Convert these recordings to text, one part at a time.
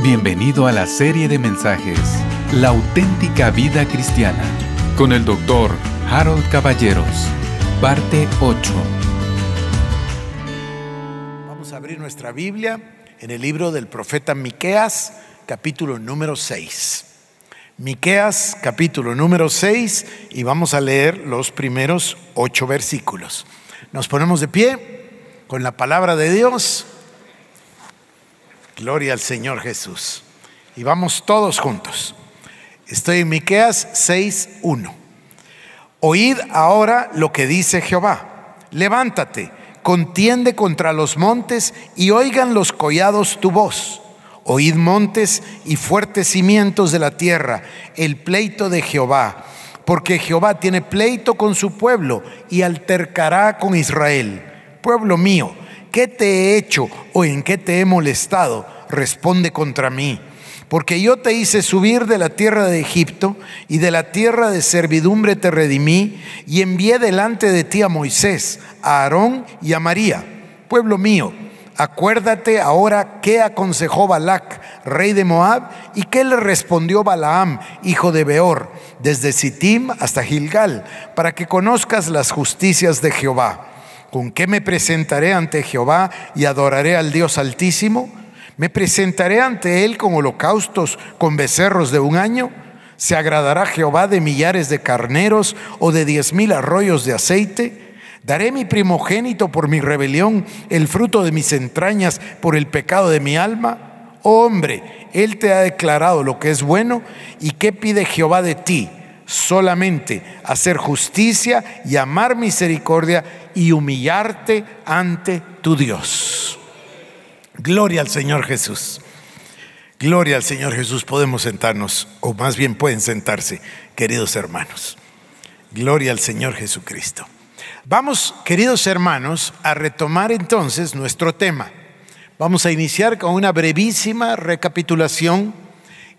Bienvenido a la serie de mensajes La auténtica vida cristiana con el doctor Harold Caballeros, parte 8. Vamos a abrir nuestra Biblia en el libro del profeta Miqueas, capítulo número 6. Miqueas, capítulo número 6, y vamos a leer los primeros ocho versículos. Nos ponemos de pie con la palabra de Dios. Gloria al Señor Jesús. Y vamos todos juntos. Estoy en Miqueas 6:1. Oíd ahora lo que dice Jehová. Levántate, contiende contra los montes y oigan los collados tu voz. Oíd montes y fuertes cimientos de la tierra, el pleito de Jehová, porque Jehová tiene pleito con su pueblo y altercará con Israel. Pueblo mío, ¿qué te he hecho o en qué te he molestado? Responde contra mí. Porque yo te hice subir de la tierra de Egipto y de la tierra de servidumbre te redimí y envié delante de ti a Moisés, a Aarón y a María. Pueblo mío, acuérdate ahora qué aconsejó Balac, rey de Moab, y qué le respondió Balaam, hijo de Beor, desde Sittim hasta Gilgal, para que conozcas las justicias de Jehová. ¿Con qué me presentaré ante Jehová y adoraré al Dios Altísimo? ¿Me presentaré ante Él con holocaustos, con becerros de un año? ¿Se agradará Jehová de millares de carneros o de diez mil arroyos de aceite? ¿Daré mi primogénito por mi rebelión, el fruto de mis entrañas por el pecado de mi alma? Oh hombre, Él te ha declarado lo que es bueno y qué pide Jehová de ti solamente hacer justicia y amar misericordia y humillarte ante tu Dios. Gloria al Señor Jesús. Gloria al Señor Jesús. Podemos sentarnos, o más bien pueden sentarse, queridos hermanos. Gloria al Señor Jesucristo. Vamos, queridos hermanos, a retomar entonces nuestro tema. Vamos a iniciar con una brevísima recapitulación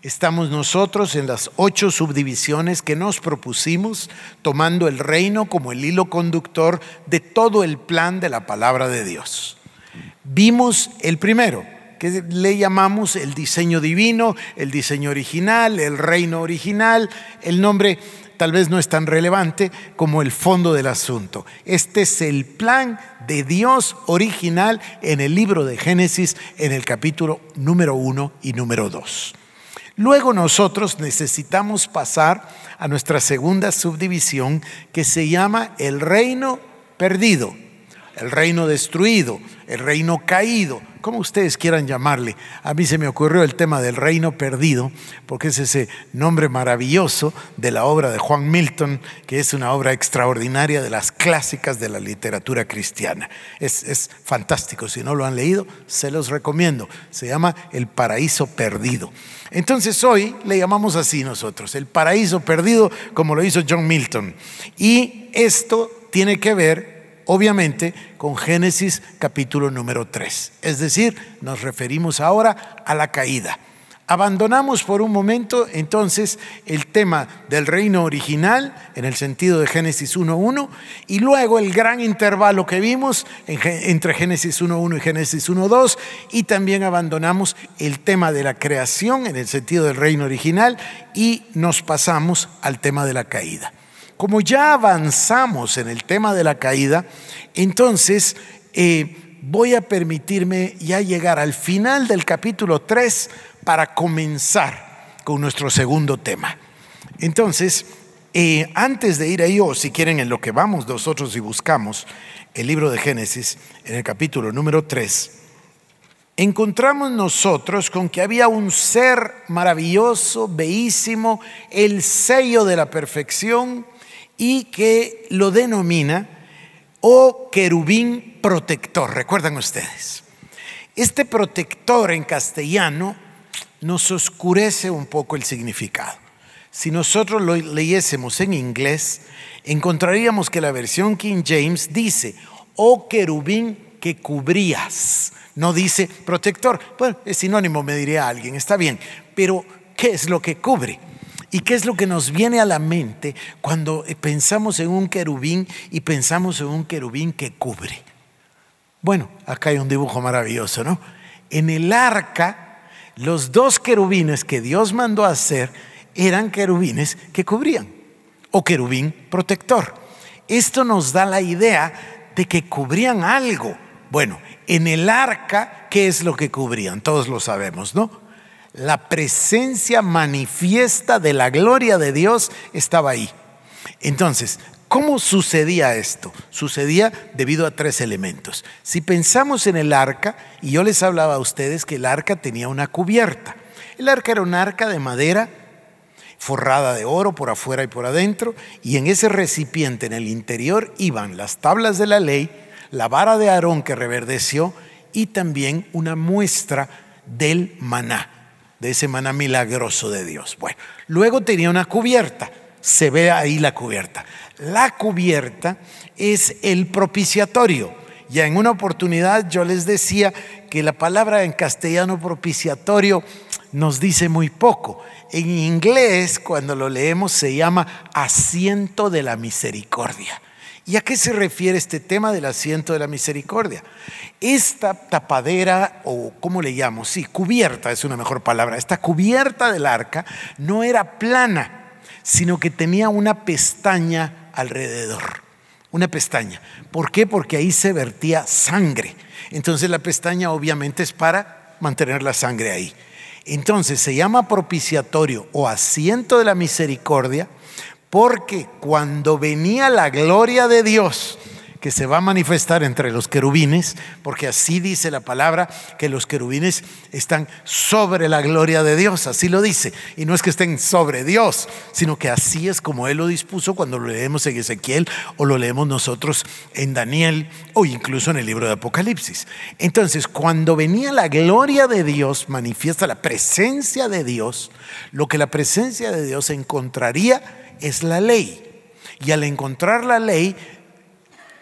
Estamos nosotros en las ocho subdivisiones que nos propusimos, tomando el reino como el hilo conductor de todo el plan de la palabra de Dios. Vimos el primero, que le llamamos el diseño divino, el diseño original, el reino original. El nombre tal vez no es tan relevante como el fondo del asunto. Este es el plan de Dios original en el libro de Génesis, en el capítulo número uno y número dos. Luego nosotros necesitamos pasar a nuestra segunda subdivisión que se llama el reino perdido, el reino destruido, el reino caído, como ustedes quieran llamarle. A mí se me ocurrió el tema del reino perdido, porque es ese nombre maravilloso de la obra de Juan Milton, que es una obra extraordinaria de las clásicas de la literatura cristiana. Es, es fantástico, si no lo han leído, se los recomiendo. Se llama El paraíso perdido. Entonces hoy le llamamos así nosotros, el paraíso perdido, como lo hizo John Milton. Y esto tiene que ver, obviamente, con Génesis capítulo número 3. Es decir, nos referimos ahora a la caída. Abandonamos por un momento entonces el tema del reino original en el sentido de Génesis 1.1 y luego el gran intervalo que vimos entre Génesis 1.1 y Génesis 1.2 y también abandonamos el tema de la creación en el sentido del reino original y nos pasamos al tema de la caída. Como ya avanzamos en el tema de la caída, entonces eh, voy a permitirme ya llegar al final del capítulo 3 para comenzar con nuestro segundo tema. Entonces, eh, antes de ir ahí, o si quieren en lo que vamos nosotros y buscamos el libro de Génesis, en el capítulo número 3, encontramos nosotros con que había un ser maravilloso, bellísimo, el sello de la perfección, y que lo denomina, o querubín protector. ¿Recuerdan ustedes? Este protector en castellano nos oscurece un poco el significado. Si nosotros lo leyésemos en inglés, encontraríamos que la versión King James dice, oh querubín que cubrías. No dice protector. Bueno, es sinónimo, me diría alguien, está bien. Pero, ¿qué es lo que cubre? ¿Y qué es lo que nos viene a la mente cuando pensamos en un querubín y pensamos en un querubín que cubre? Bueno, acá hay un dibujo maravilloso, ¿no? En el arca los dos querubines que Dios mandó a hacer eran querubines que cubrían, o querubín protector. Esto nos da la idea de que cubrían algo. Bueno, en el arca, ¿qué es lo que cubrían? Todos lo sabemos, ¿no? La presencia manifiesta de la gloria de Dios estaba ahí. Entonces, ¿cómo sucedía esto? Sucedía debido a tres elementos. Si pensamos en el arca, y yo les hablaba a ustedes que el arca tenía una cubierta. El arca era un arca de madera forrada de oro por afuera y por adentro, y en ese recipiente en el interior iban las tablas de la ley, la vara de Aarón que reverdeció y también una muestra del maná de ese maná milagroso de Dios. Bueno, luego tenía una cubierta, se ve ahí la cubierta. La cubierta es el propiciatorio. Ya en una oportunidad yo les decía que la palabra en castellano propiciatorio nos dice muy poco. En inglés, cuando lo leemos, se llama asiento de la misericordia. ¿Y a qué se refiere este tema del asiento de la misericordia? Esta tapadera, o ¿cómo le llamo? Sí, cubierta es una mejor palabra. Esta cubierta del arca no era plana, sino que tenía una pestaña alrededor. Una pestaña. ¿Por qué? Porque ahí se vertía sangre. Entonces la pestaña obviamente es para mantener la sangre ahí. Entonces se llama propiciatorio o asiento de la misericordia porque cuando venía la gloria de Dios, que se va a manifestar entre los querubines, porque así dice la palabra, que los querubines están sobre la gloria de Dios, así lo dice. Y no es que estén sobre Dios, sino que así es como Él lo dispuso cuando lo leemos en Ezequiel o lo leemos nosotros en Daniel o incluso en el libro de Apocalipsis. Entonces, cuando venía la gloria de Dios, manifiesta la presencia de Dios, lo que la presencia de Dios encontraría es la ley. Y al encontrar la ley,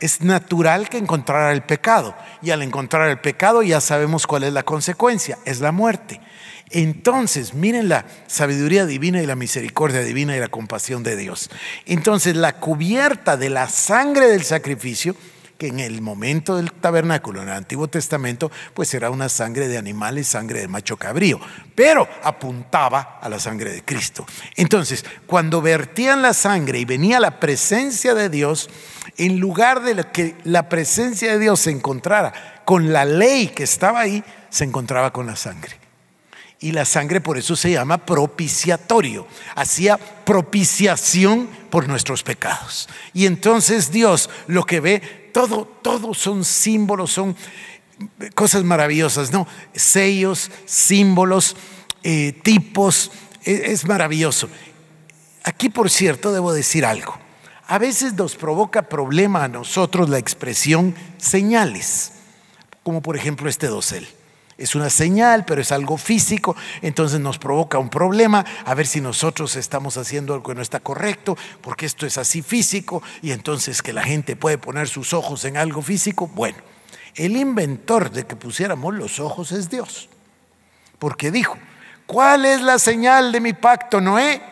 es natural que encontrara el pecado. Y al encontrar el pecado ya sabemos cuál es la consecuencia, es la muerte. Entonces, miren la sabiduría divina y la misericordia divina y la compasión de Dios. Entonces, la cubierta de la sangre del sacrificio que en el momento del tabernáculo en el Antiguo Testamento, pues era una sangre de animales, sangre de macho cabrío, pero apuntaba a la sangre de Cristo. Entonces, cuando vertían la sangre y venía la presencia de Dios, en lugar de que la presencia de Dios se encontrara con la ley que estaba ahí, se encontraba con la sangre. Y la sangre por eso se llama propiciatorio. Hacía propiciación por nuestros pecados. Y entonces Dios lo que ve, todo, todo son símbolos, son cosas maravillosas, ¿no? Sellos, símbolos, eh, tipos, es, es maravilloso. Aquí, por cierto, debo decir algo. A veces nos provoca problema a nosotros la expresión señales, como por ejemplo este dosel es una señal, pero es algo físico, entonces nos provoca un problema, a ver si nosotros estamos haciendo algo que no está correcto, porque esto es así físico, y entonces que la gente puede poner sus ojos en algo físico. Bueno, el inventor de que pusiéramos los ojos es Dios, porque dijo, ¿cuál es la señal de mi pacto, Noé?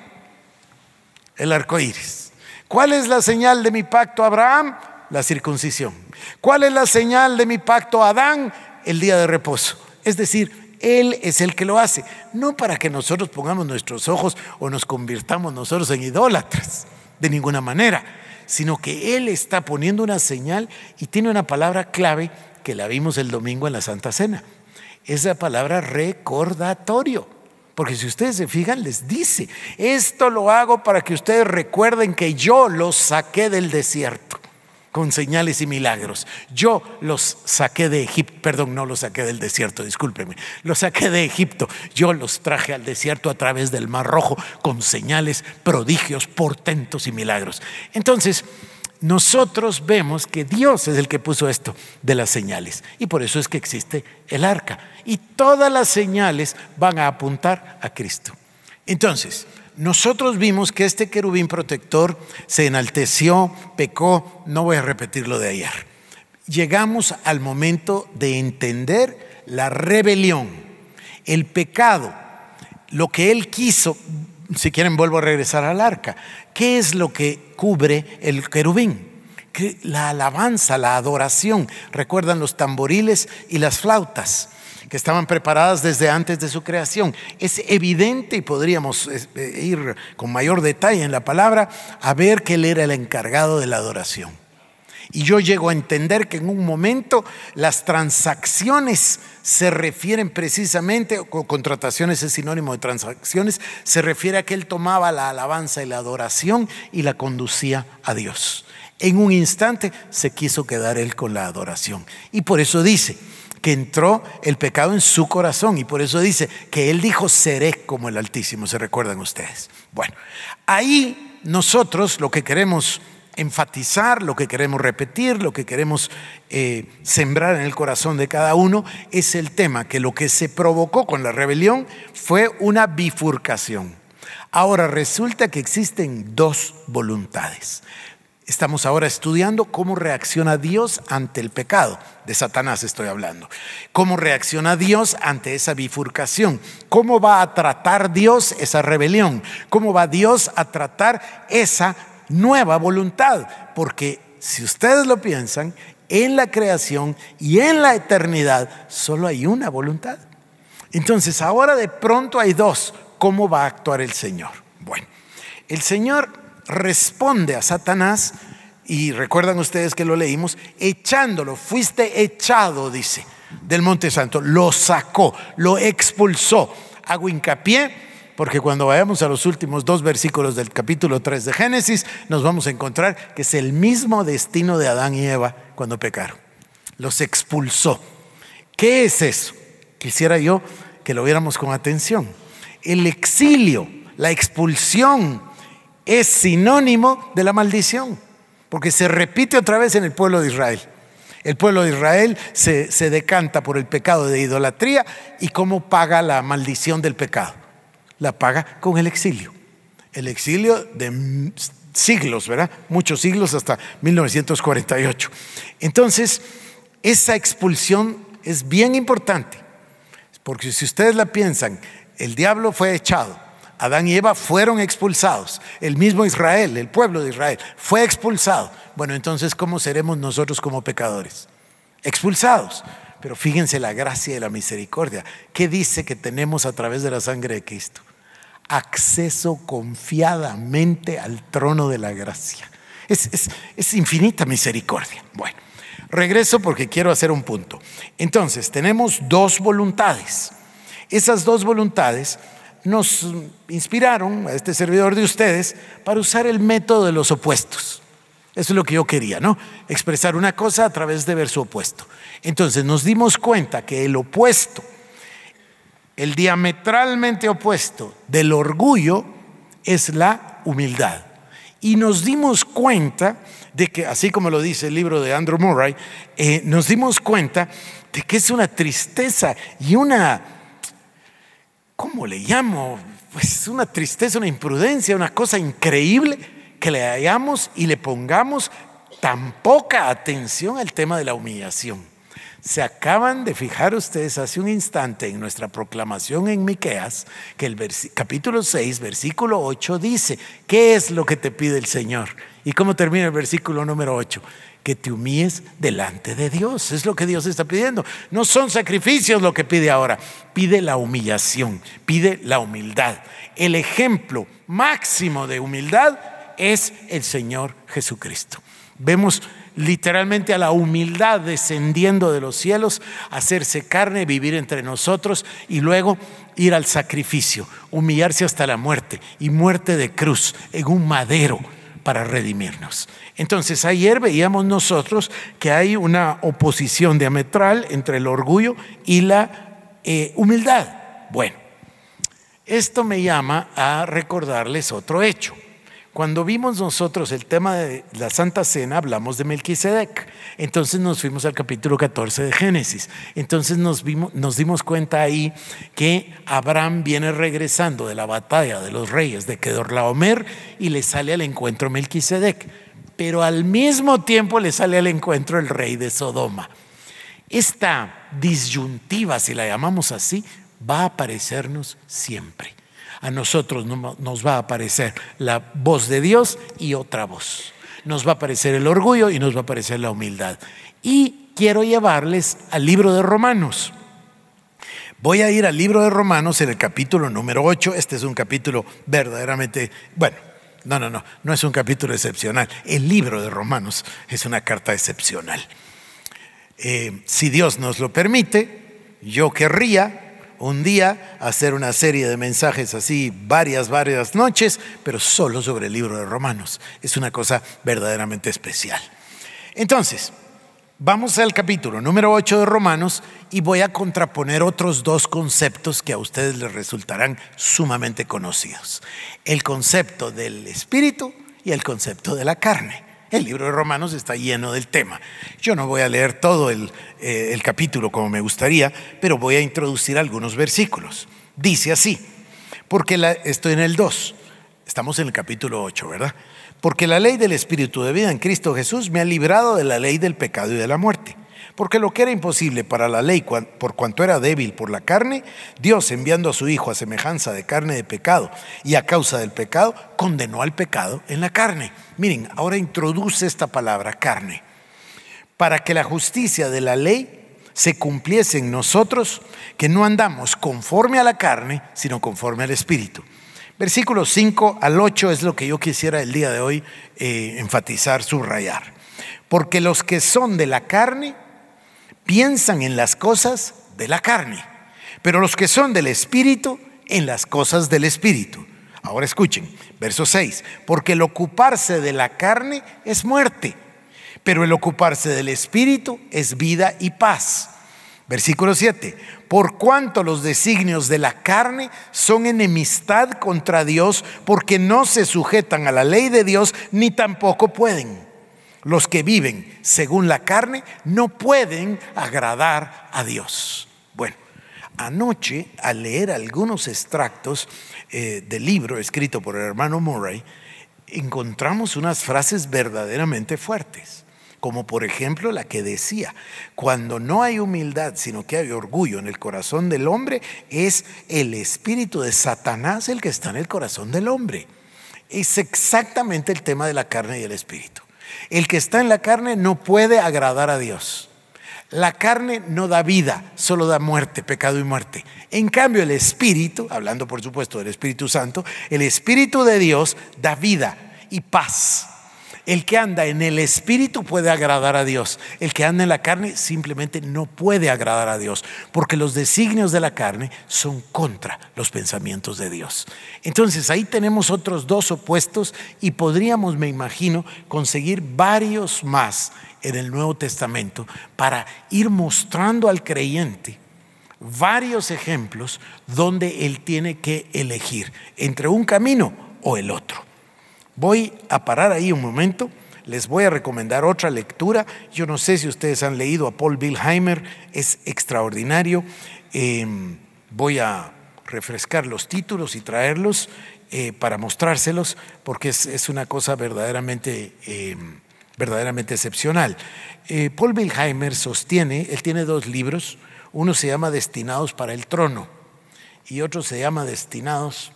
El arco iris. ¿Cuál es la señal de mi pacto, Abraham? La circuncisión. ¿Cuál es la señal de mi pacto, Adán? El día de reposo. Es decir, Él es el que lo hace, no para que nosotros pongamos nuestros ojos o nos convirtamos nosotros en idólatras, de ninguna manera, sino que Él está poniendo una señal y tiene una palabra clave que la vimos el domingo en la Santa Cena. Esa palabra recordatorio. Porque si ustedes se fijan, les dice, esto lo hago para que ustedes recuerden que yo los saqué del desierto con señales y milagros. Yo los saqué de Egipto, perdón, no los saqué del desierto, discúlpeme, los saqué de Egipto. Yo los traje al desierto a través del Mar Rojo con señales, prodigios, portentos y milagros. Entonces, nosotros vemos que Dios es el que puso esto de las señales y por eso es que existe el arca. Y todas las señales van a apuntar a Cristo. Entonces, nosotros vimos que este querubín protector se enalteció, pecó, no voy a repetir lo de ayer. Llegamos al momento de entender la rebelión, el pecado, lo que él quiso, si quieren vuelvo a regresar al arca, ¿qué es lo que cubre el querubín? La alabanza, la adoración, recuerdan los tamboriles y las flautas. Que estaban preparadas desde antes de su creación. Es evidente y podríamos eh, ir con mayor detalle en la palabra a ver que Él era el encargado de la adoración. Y yo llego a entender que en un momento las transacciones se refieren precisamente, o contrataciones es sinónimo de transacciones, se refiere a que Él tomaba la alabanza y la adoración y la conducía a Dios. En un instante se quiso quedar Él con la adoración. Y por eso dice, que entró el pecado en su corazón y por eso dice que él dijo seré como el Altísimo, se recuerdan ustedes. Bueno, ahí nosotros lo que queremos enfatizar, lo que queremos repetir, lo que queremos eh, sembrar en el corazón de cada uno es el tema que lo que se provocó con la rebelión fue una bifurcación. Ahora resulta que existen dos voluntades. Estamos ahora estudiando cómo reacciona Dios ante el pecado. De Satanás estoy hablando. Cómo reacciona Dios ante esa bifurcación. Cómo va a tratar Dios esa rebelión. Cómo va Dios a tratar esa nueva voluntad. Porque si ustedes lo piensan, en la creación y en la eternidad solo hay una voluntad. Entonces ahora de pronto hay dos. ¿Cómo va a actuar el Señor? Bueno, el Señor responde a Satanás, y recuerdan ustedes que lo leímos, echándolo, fuiste echado, dice, del Monte Santo, lo sacó, lo expulsó. Hago hincapié porque cuando vayamos a los últimos dos versículos del capítulo 3 de Génesis, nos vamos a encontrar que es el mismo destino de Adán y Eva cuando pecaron. Los expulsó. ¿Qué es eso? Quisiera yo que lo viéramos con atención. El exilio, la expulsión es sinónimo de la maldición, porque se repite otra vez en el pueblo de Israel. El pueblo de Israel se, decanta por el pecado de idolatría y cómo paga la maldición del pecado. La paga con el exilio. El exilio de siglos, ¿verdad? Muchos siglos hasta 1948. Entonces, esa expulsión es bien importante, porque si ustedes la piensan, el diablo fue echado, Adán y Eva fueron expulsados. El mismo Israel, el pueblo de Israel, fue expulsado. Bueno, entonces, ¿cómo seremos nosotros como pecadores? Expulsados. Pero fíjense la gracia y la misericordia. ¿Qué dice que tenemos a través de la sangre de Cristo? Acceso confiadamente al trono de la gracia. Es, es infinita misericordia. Bueno, regreso porque quiero hacer un punto. Entonces, tenemos dos voluntades. Esas dos voluntades nos inspiraron a este servidor de ustedes para usar el método de los opuestos. Eso es lo que yo quería, ¿no? Expresar una cosa a través de ver su opuesto. Entonces nos dimos cuenta que el opuesto, el diametralmente opuesto del orgullo es la humildad. Y nos dimos cuenta de que, así como lo dice el libro de Andrew Murray, eh, nos dimos cuenta de que es una tristeza y una ¿cómo le llamo? Pues una tristeza, una imprudencia, una cosa increíble que le hayamos y le pongamos tan poca atención al tema de la humillación. Se acaban de fijar ustedes hace un instante en nuestra proclamación en Miqueas que el capítulo 6, versículo 8 dice, ¿qué es lo que te pide el Señor? ¿Y cómo termina el versículo número 8? Que te humilles delante de Dios. Es lo que Dios está pidiendo. No son sacrificios lo que pide ahora. Pide la humillación, pide la humildad. El ejemplo máximo de humildad es el Señor Jesucristo. Vemos literalmente a la humildad descendiendo de los cielos, hacerse carne, vivir entre nosotros y luego ir al sacrificio, humillarse hasta la muerte y muerte de cruz en un madero para redimirnos. Entonces ayer veíamos nosotros que hay una oposición diametral entre el orgullo y la eh, humildad. Bueno, esto me llama a recordarles otro hecho. Cuando vimos nosotros el tema de la Santa Cena, hablamos de Melquisedec. Entonces nos fuimos al capítulo 14 de Génesis. Entonces nos, vimos, nos dimos cuenta ahí que Abraham viene regresando de la batalla de los reyes de Kedorlaomer y le sale al encuentro Melquisedec. Pero al mismo tiempo le sale al encuentro el rey de Sodoma. Esta disyuntiva, si la llamamos así, va a aparecernos siempre a nosotros nos va a aparecer la voz de Dios y otra voz. Nos va a aparecer el orgullo y nos va a aparecer la humildad. Y quiero llevarles al libro de Romanos. Voy a ir al libro de Romanos en el capítulo número 8. Este es un capítulo verdaderamente, bueno, no, no, no, no es un capítulo excepcional. El libro de Romanos es una carta excepcional. Eh, si Dios nos lo permite, yo querría un día hacer una serie de mensajes así varias, varias noches, pero solo sobre el libro de Romanos. Es una cosa verdaderamente especial. Entonces, vamos al capítulo número 8 de Romanos y voy a contraponer otros dos conceptos que a ustedes les resultarán sumamente conocidos. El concepto del espíritu y el concepto de la carne. El libro de Romanos está lleno del tema. Yo no voy a leer todo el, eh, capítulo como me gustaría, pero voy a introducir algunos versículos. Dice así, porque la, estoy en el 2, estamos en el capítulo 8, ¿verdad? Porque la ley del Espíritu de vida en Cristo Jesús me ha librado de la ley del pecado y de la muerte. Porque lo que era imposible para la ley por cuanto era débil por la carne, Dios enviando a su Hijo a semejanza de carne de pecado y a causa del pecado, condenó al pecado en la carne. Miren, ahora introduce esta palabra carne. Para que la justicia de la ley se cumpliese en nosotros, que no andamos conforme a la carne, sino conforme al Espíritu. Versículos 5 al 8 es lo que yo quisiera el día de hoy eh, enfatizar, subrayar. Porque los que son de la carne piensan en las cosas de la carne, pero los que son del Espíritu en las cosas del Espíritu. Ahora escuchen, verso 6, porque el ocuparse de la carne es muerte, pero el ocuparse del Espíritu es vida y paz. Versículo 7, por cuanto los designios de la carne son enemistad contra Dios, porque no se sujetan a la ley de Dios, ni tampoco pueden los que viven según la carne no pueden agradar a Dios. Bueno, anoche al leer algunos extractos eh, del libro escrito por el hermano Murray, encontramos unas frases verdaderamente fuertes como por ejemplo la que decía, cuando no hay humildad, sino que hay orgullo en el corazón del hombre, es el espíritu de Satanás el que está en el corazón del hombre. Es exactamente el tema de la carne y el espíritu. El que está en la carne no puede agradar a Dios. La carne no da vida, solo da muerte, pecado y muerte. En cambio, el Espíritu, hablando por supuesto del Espíritu Santo, el Espíritu de Dios da vida y paz. El que anda en el espíritu puede agradar a Dios. El que anda en la carne simplemente no puede agradar a Dios, porque los designios de la carne son contra los pensamientos de Dios. Entonces ahí tenemos otros dos opuestos y podríamos, me imagino, conseguir varios más en el Nuevo Testamento para ir mostrando al creyente varios ejemplos donde él tiene que elegir entre un camino o el otro. Voy a parar ahí un momento. Les voy a recomendar otra lectura. Yo no sé si ustedes han leído a Paul Wilheimer, es extraordinario. Em, voy a refrescar los títulos y traerlos eh, para mostrárselos, porque es, una cosa verdaderamente, em, verdaderamente excepcional. Eh, Paul Wilheimer sostiene, él tiene dos libros, uno se llama Destinados para el Trono y otro se llama Destinados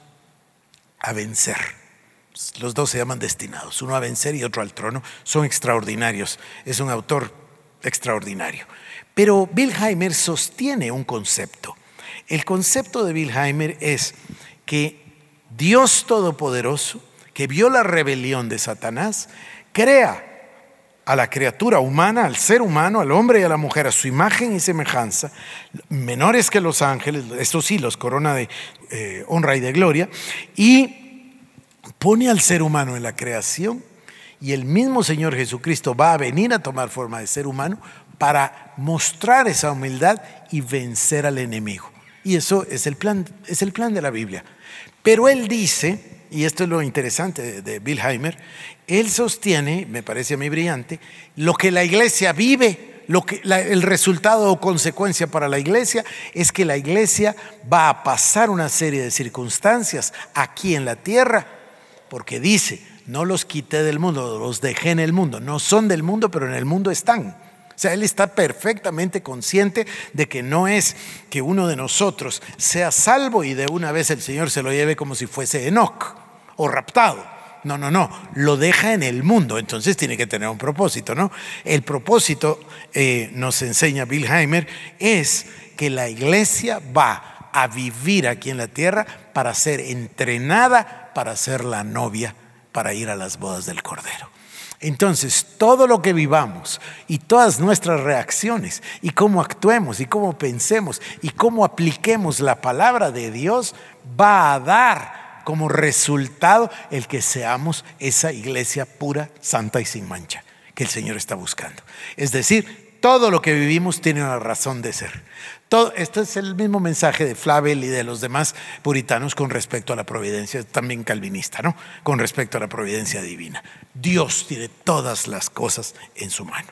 a Vencer. Los dos se llaman destinados, uno a vencer y otro al trono. Son extraordinarios. Es un autor extraordinario. Pero Wilheimer sostiene un concepto. El concepto de Wilheimer es que Dios Todopoderoso, que vio la rebelión de Satanás, crea a la criatura humana, al ser humano, al hombre y a la mujer, a su imagen y semejanza, menores que los ángeles, estos sí los corona de eh, honra y de gloria, y pone al ser humano en la creación y el mismo Señor Jesucristo va a venir a tomar forma de ser humano para mostrar esa humildad y vencer al enemigo. Y eso es el plan, es el plan de la Biblia. Pero él dice, y esto es lo interesante de, Bill Heimer, él sostiene, me parece a mí brillante, lo que la iglesia vive, lo que, el resultado o consecuencia para la iglesia es que la iglesia va a pasar una serie de circunstancias aquí en la tierra porque dice, no los quité del mundo, los dejé en el mundo. No son del mundo, pero en el mundo están. O sea, él está perfectamente consciente de que no es que uno de nosotros sea salvo y de una vez el Señor se lo lleve como si fuese Enoch o raptado. No, no, no, lo deja en el mundo, entonces tiene que tener un propósito, ¿no? El propósito, eh, nos enseña Bill Heimer, es que la iglesia va a vivir aquí en la tierra para ser entrenada para ser la novia, para ir a las bodas del Cordero. Entonces, todo lo que vivamos y todas nuestras reacciones y cómo actuemos y cómo pensemos y cómo apliquemos la palabra de Dios va a dar como resultado el que seamos esa iglesia pura, santa y sin mancha que el Señor está buscando. Es decir, todo lo que vivimos tiene una razón de ser. Todo, este es el mismo mensaje de Flavel y de los demás puritanos con respecto a la providencia, también calvinista, ¿no? Con respecto a la providencia divina. Dios tiene todas las cosas en su mano.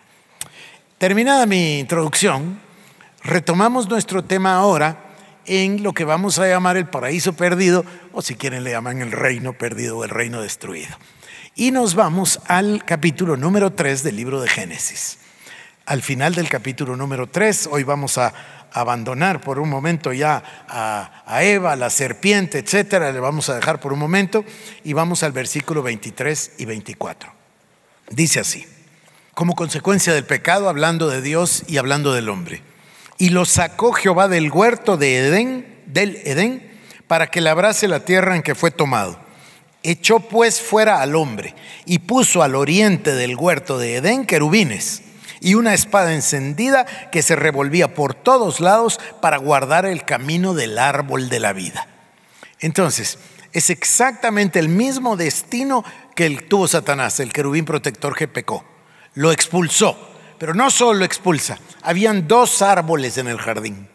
Terminada mi introducción, retomamos nuestro tema ahora en lo que vamos a llamar el paraíso perdido, o si quieren le llaman el reino perdido o el reino destruido. Y nos vamos al capítulo número 3 del libro de Génesis. Al final del capítulo número 3, hoy vamos a abandonar por un momento ya a, Eva, la serpiente, etcétera, le vamos a dejar por un momento y vamos al versículo 23 y 24. Dice así: Como consecuencia del pecado, hablando de Dios y hablando del hombre. Y lo sacó Jehová del huerto de Edén, del Edén, para que labrase la tierra en que fue tomado. Echó pues fuera al hombre y puso al oriente del huerto de Edén querubines y una espada encendida que se revolvía por todos lados para guardar el camino del árbol de la vida. Entonces, es exactamente el mismo destino que tuvo Satanás, el querubín protector que pecó. Lo expulsó, pero no solo lo expulsa, habían dos árboles en el jardín.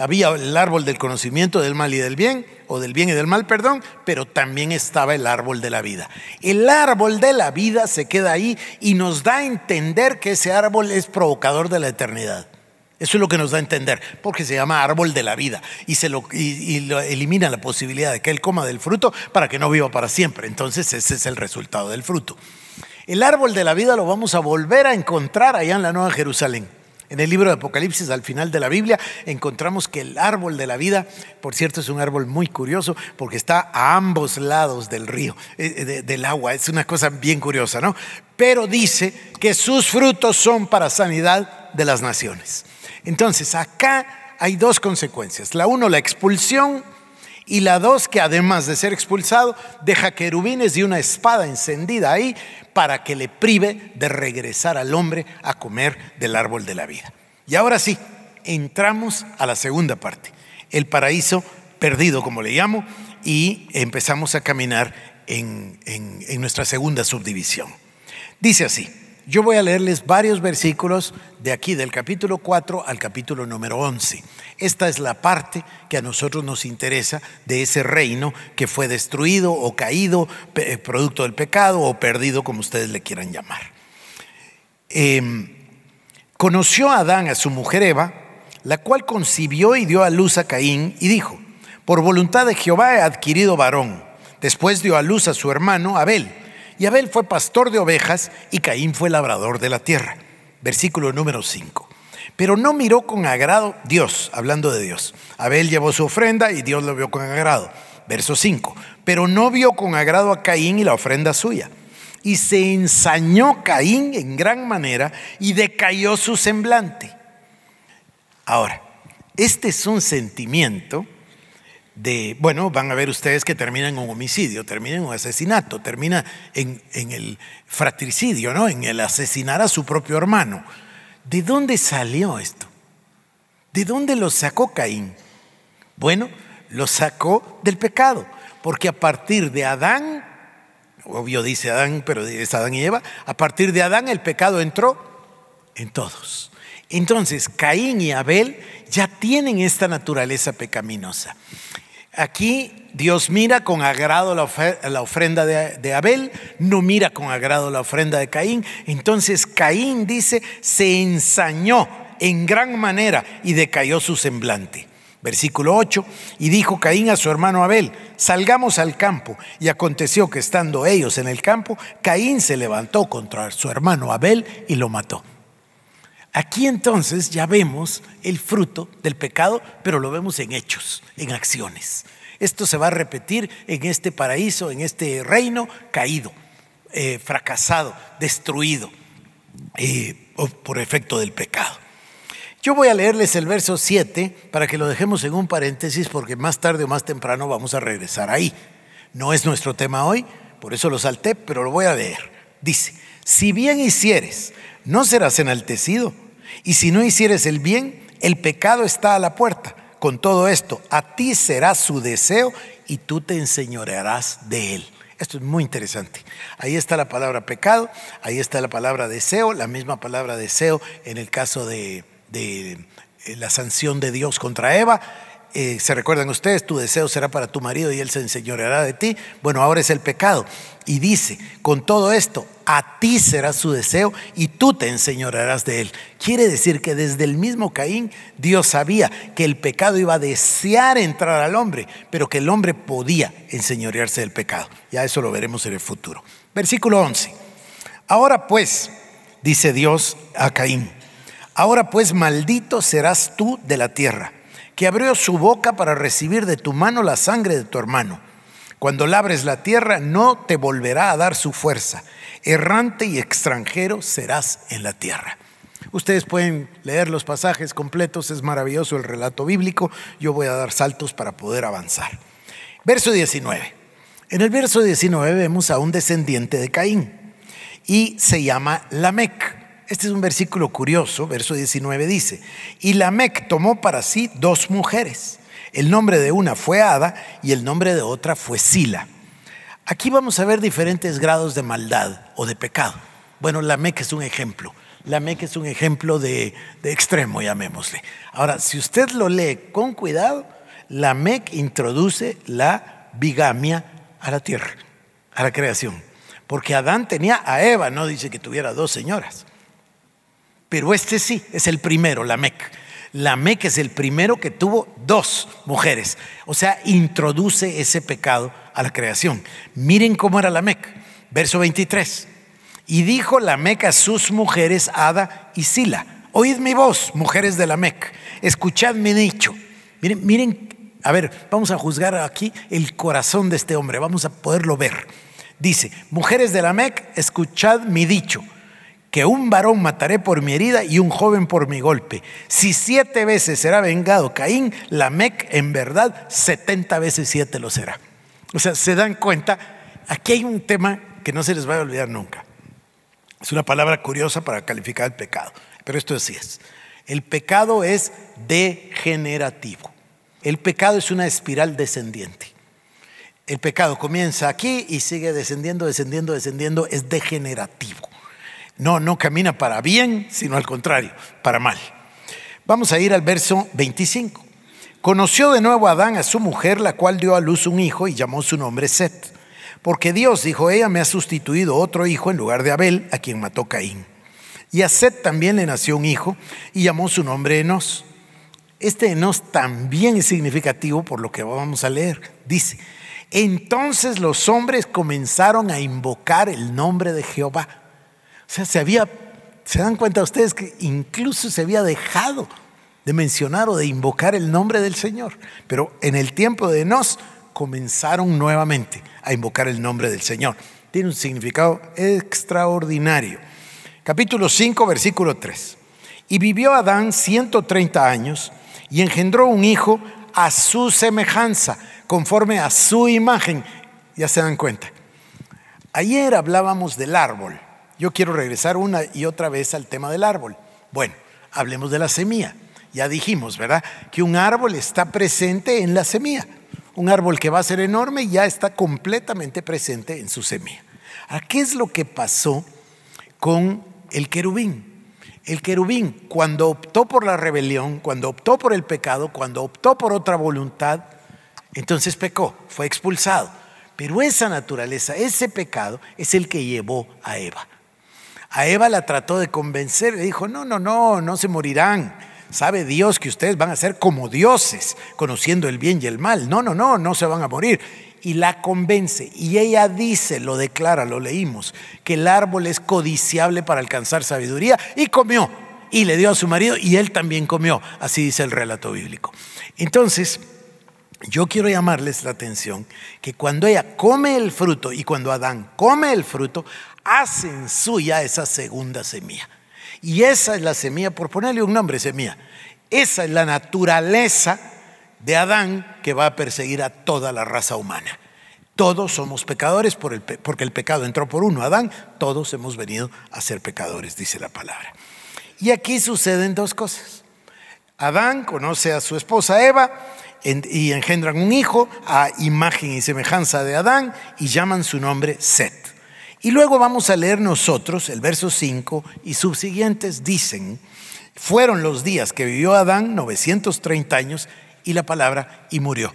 Había el árbol del conocimiento del mal y del bien, o del bien y del mal, perdón, pero también estaba el árbol de la vida. El árbol de la vida se queda ahí y nos da a entender que ese árbol es provocador de la eternidad. Eso es lo que nos da a entender, porque se llama árbol de la vida y, se lo, elimina la posibilidad de que él coma del fruto para que no viva para siempre. Entonces ese es el resultado del fruto. El árbol de la vida lo vamos a volver a encontrar allá en la Nueva Jerusalén. En el libro de Apocalipsis, al final de la Biblia, encontramos que el árbol de la vida, por cierto, es un árbol muy curioso porque está a ambos lados del río, eh, del agua. Es una cosa bien curiosa, ¿no? Pero dice que sus frutos son para sanidad de las naciones. Entonces, acá hay dos consecuencias. La uno, la expulsión y la dos, que además de ser expulsado, deja querubines y una espada encendida ahí para que le prive de regresar al hombre a comer del árbol de la vida. Y ahora sí, entramos a la segunda parte, el paraíso perdido, como le llamo, y empezamos a caminar en, en nuestra segunda subdivisión. Dice así, yo voy a leerles varios versículos de aquí, del capítulo 4 al capítulo número 11. Esta es la parte que a nosotros nos interesa de ese reino que fue destruido o caído, eh, producto del pecado o perdido, como ustedes le quieran llamar. Em, conoció a Adán a su mujer Eva, la cual concibió y dio a luz a Caín y dijo, por voluntad de Jehová he adquirido varón. Después dio a luz a su hermano Abel y Abel fue pastor de ovejas y Caín fue labrador de la tierra. Versículo número 5. Pero no miró con agrado Dios, hablando de Dios. Abel llevó su ofrenda y Dios lo vio con agrado. Verso 5. Pero no vio con agrado a Caín y la ofrenda suya. Y se ensañó Caín en gran manera y decayó su semblante. Ahora, este es un sentimiento de, bueno, van a ver ustedes que termina en un homicidio, termina en un asesinato, termina en, el fratricidio, ¿no? En el asesinar a su propio hermano. ¿De dónde salió esto? ¿De dónde lo sacó Caín? Bueno, lo sacó del pecado, porque a partir de Adán, obvio dice Adán, pero es Adán y Eva, a partir de Adán el pecado entró en todos. Entonces, Caín y Abel ya tienen esta naturaleza pecaminosa. Aquí Dios mira con agrado la ofrenda de Abel, no mira con agrado la ofrenda de Caín. Entonces Caín dice, se ensañó en gran manera y decayó su semblante. Versículo 8, y dijo Caín a su hermano Abel, salgamos al campo. Y aconteció que estando ellos en el campo, Caín se levantó contra su hermano Abel y lo mató. Aquí entonces ya vemos el fruto del pecado, pero lo vemos en hechos, en acciones. Esto se va a repetir en este paraíso, en este reino caído, eh, fracasado, destruido eh, por efecto del pecado. Yo voy a leerles el verso 7 para que lo dejemos en un paréntesis porque más tarde o más temprano vamos a regresar ahí. No es nuestro tema hoy, por eso lo salté, pero lo voy a leer. Dice, si bien hicieres, no serás enaltecido, y si no hicieres el bien, el pecado está a la puerta. Con todo esto, a ti será su deseo y tú te enseñorearás de él. Esto es muy interesante. Ahí está la palabra pecado, ahí está la palabra deseo, la misma palabra deseo en el caso de, de eh, la sanción de Dios contra Eva eh, se recuerdan ustedes, tu deseo será para tu marido y él se enseñoreará de ti. Bueno, ahora es el pecado. Y dice, con todo esto, a ti será su deseo y tú te enseñorearás de él. Quiere decir que desde el mismo Caín Dios sabía que el pecado iba a desear entrar al hombre, pero que el hombre podía enseñorearse del pecado. Ya eso lo veremos en el futuro. Versículo 11. Ahora pues, dice Dios a Caín, ahora pues maldito serás tú de la tierra que abrió su boca para recibir de tu mano la sangre de tu hermano. Cuando labres la tierra, no te volverá a dar su fuerza. Errante y extranjero serás en la tierra. Ustedes pueden leer los pasajes completos, es maravilloso el relato bíblico. Yo voy a dar saltos para poder avanzar. Verso 19. En el verso 19 vemos a un descendiente de Caín y se llama Lamec. Este es un versículo curioso, verso 19 dice, y Lamec tomó para sí dos mujeres. El nombre de una fue Ada y el nombre de otra fue Sila. Aquí vamos a ver diferentes grados de maldad o de pecado. Bueno, Lamec es un ejemplo. Lamec es un ejemplo de, extremo, llamémosle. Ahora, si usted lo lee con cuidado, Lamec introduce la bigamia a la tierra, a la creación. Porque Adán tenía a Eva, no dice que tuviera dos señoras. Pero este sí, es el primero, Lamec. Lamec es el primero que tuvo dos mujeres. O sea, introduce ese pecado a la creación. Miren cómo era Lamec. Verso 23. Y dijo Lamec a sus mujeres, Ada y Sila, oíd mi voz, mujeres de Lamec, escuchad mi dicho. Miren, miren, a ver, vamos a juzgar aquí el corazón de este hombre, vamos a poderlo ver. Dice, mujeres de Lamec, escuchad mi dicho que un varón mataré por mi herida y un joven por mi golpe. Si siete veces será vengado Caín, Lamec en verdad setenta veces siete lo será. O sea, se dan cuenta, aquí hay un tema que no se les va a olvidar nunca. Es una palabra curiosa para calificar el pecado, pero esto así es. El pecado es degenerativo. El pecado es una espiral descendiente. El pecado comienza aquí y sigue descendiendo, descendiendo, descendiendo, es degenerativo. No, no camina para bien, sino al contrario, para mal. Vamos a ir al verso 25. Conoció de nuevo Adán a su mujer, la cual dio a luz un hijo y llamó su nombre Set. Porque Dios dijo, ella me ha sustituido otro hijo en lugar de Abel, a quien mató Caín. Y a Set también le nació un hijo y llamó su nombre Enos. Este Enos también es significativo por lo que vamos a leer. Dice, entonces los hombres comenzaron a invocar el nombre de Jehová sea, se había, se dan cuenta ustedes que incluso se había dejado de mencionar o de invocar el nombre del Señor. Pero en el tiempo de Nos comenzaron nuevamente a invocar el nombre del Señor. Tiene un significado extraordinario. Capítulo 5, versículo 3. Y vivió Adán 130 años y engendró un hijo a su semejanza, conforme a su imagen. Ya se dan cuenta. Ayer hablábamos del árbol yo quiero regresar una y otra vez al tema del árbol. Bueno, hablemos de la semilla. Ya dijimos, ¿verdad? Que un árbol está presente en la semilla. Un árbol que va a ser enorme ya está completamente presente en su semilla. ¿A qué es lo que pasó con el querubín? El querubín, cuando optó por la rebelión, cuando optó por el pecado, cuando optó por otra voluntad, entonces pecó, fue expulsado. Pero esa naturaleza, ese pecado, es el que llevó a Eva. A Eva la trató de convencer, le dijo, no, no, no, no se morirán. Sabe Dios que ustedes van a ser como dioses, conociendo el bien y el mal. No, no, no, no se van a morir. Y la convence. Y ella dice, lo declara, lo leímos, que el árbol es codiciable para alcanzar sabiduría. Y comió. Y le dio a su marido y él también comió. Así dice el relato bíblico. Entonces, yo quiero llamarles la atención que cuando ella come el fruto y cuando Adán come el fruto, hacen suya esa segunda semilla. Y esa es la semilla, por ponerle un nombre, semilla. Esa es la naturaleza de Adán que va a perseguir a toda la raza humana. Todos somos pecadores porque el pecado entró por uno, Adán. Todos hemos venido a ser pecadores, dice la palabra. Y aquí suceden dos cosas. Adán conoce a su esposa Eva y engendran un hijo a imagen y semejanza de Adán y llaman su nombre Set. Y luego vamos a leer nosotros el verso 5 y subsiguientes dicen, fueron los días que vivió Adán 930 años y la palabra y murió.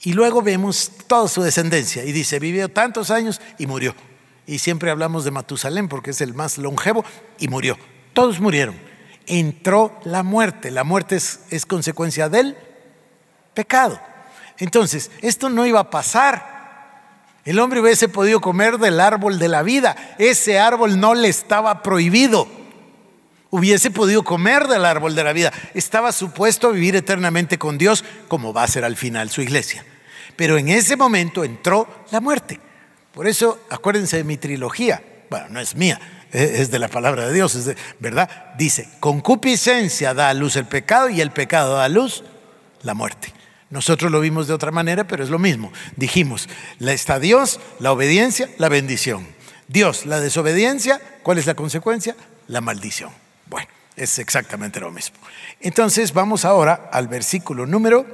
Y luego vemos toda su descendencia y dice, vivió tantos años y murió. Y siempre hablamos de Matusalén porque es el más longevo y murió. Todos murieron. Entró la muerte. La muerte es, es consecuencia del pecado. Entonces, esto no iba a pasar. El hombre hubiese podido comer del árbol de la vida. Ese árbol no le estaba prohibido. Hubiese podido comer del árbol de la vida. Estaba supuesto a vivir eternamente con Dios, como va a ser al final su iglesia. Pero en ese momento entró la muerte. Por eso, acuérdense de mi trilogía. Bueno, no es mía, es de la palabra de Dios, es ¿verdad? Dice, concupiscencia da a luz el pecado y el pecado da a luz la muerte. Nosotros lo vimos de otra manera, pero es lo mismo. Dijimos, está Dios, la obediencia, la bendición. Dios, la desobediencia, ¿cuál es la consecuencia? La maldición. Bueno, es exactamente lo mismo. Entonces vamos ahora al versículo número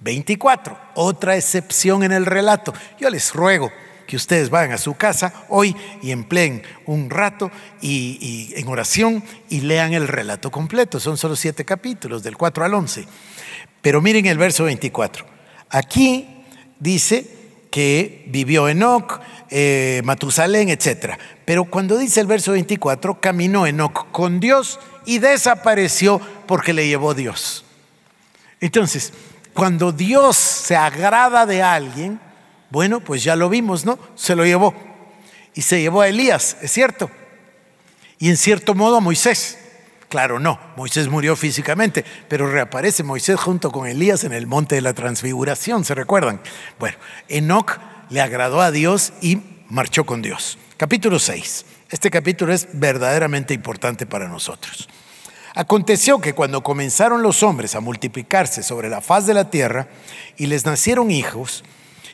24, otra excepción en el relato. Yo les ruego que ustedes vayan a su casa hoy y empleen un rato y, en oración y lean el relato completo. Son solo siete capítulos, del 4 al 11. Pero miren el verso 24. Aquí dice que vivió Enoch, eh, Matusalén, etc. Pero cuando dice el verso 24, caminó Enoch con Dios y desapareció porque le llevó Dios. Entonces, cuando Dios se agrada de alguien, bueno, pues ya lo vimos, ¿no? Se lo llevó. Y se llevó a Elías, es cierto. Y en cierto modo a Moisés. Claro, no, Moisés murió físicamente, pero reaparece Moisés junto con Elías en el monte de la transfiguración, ¿se recuerdan? Bueno, Enoch le agradó a Dios y marchó con Dios. Capítulo 6. Este capítulo es verdaderamente importante para nosotros. Aconteció que cuando comenzaron los hombres a multiplicarse sobre la faz de la tierra y les nacieron hijos,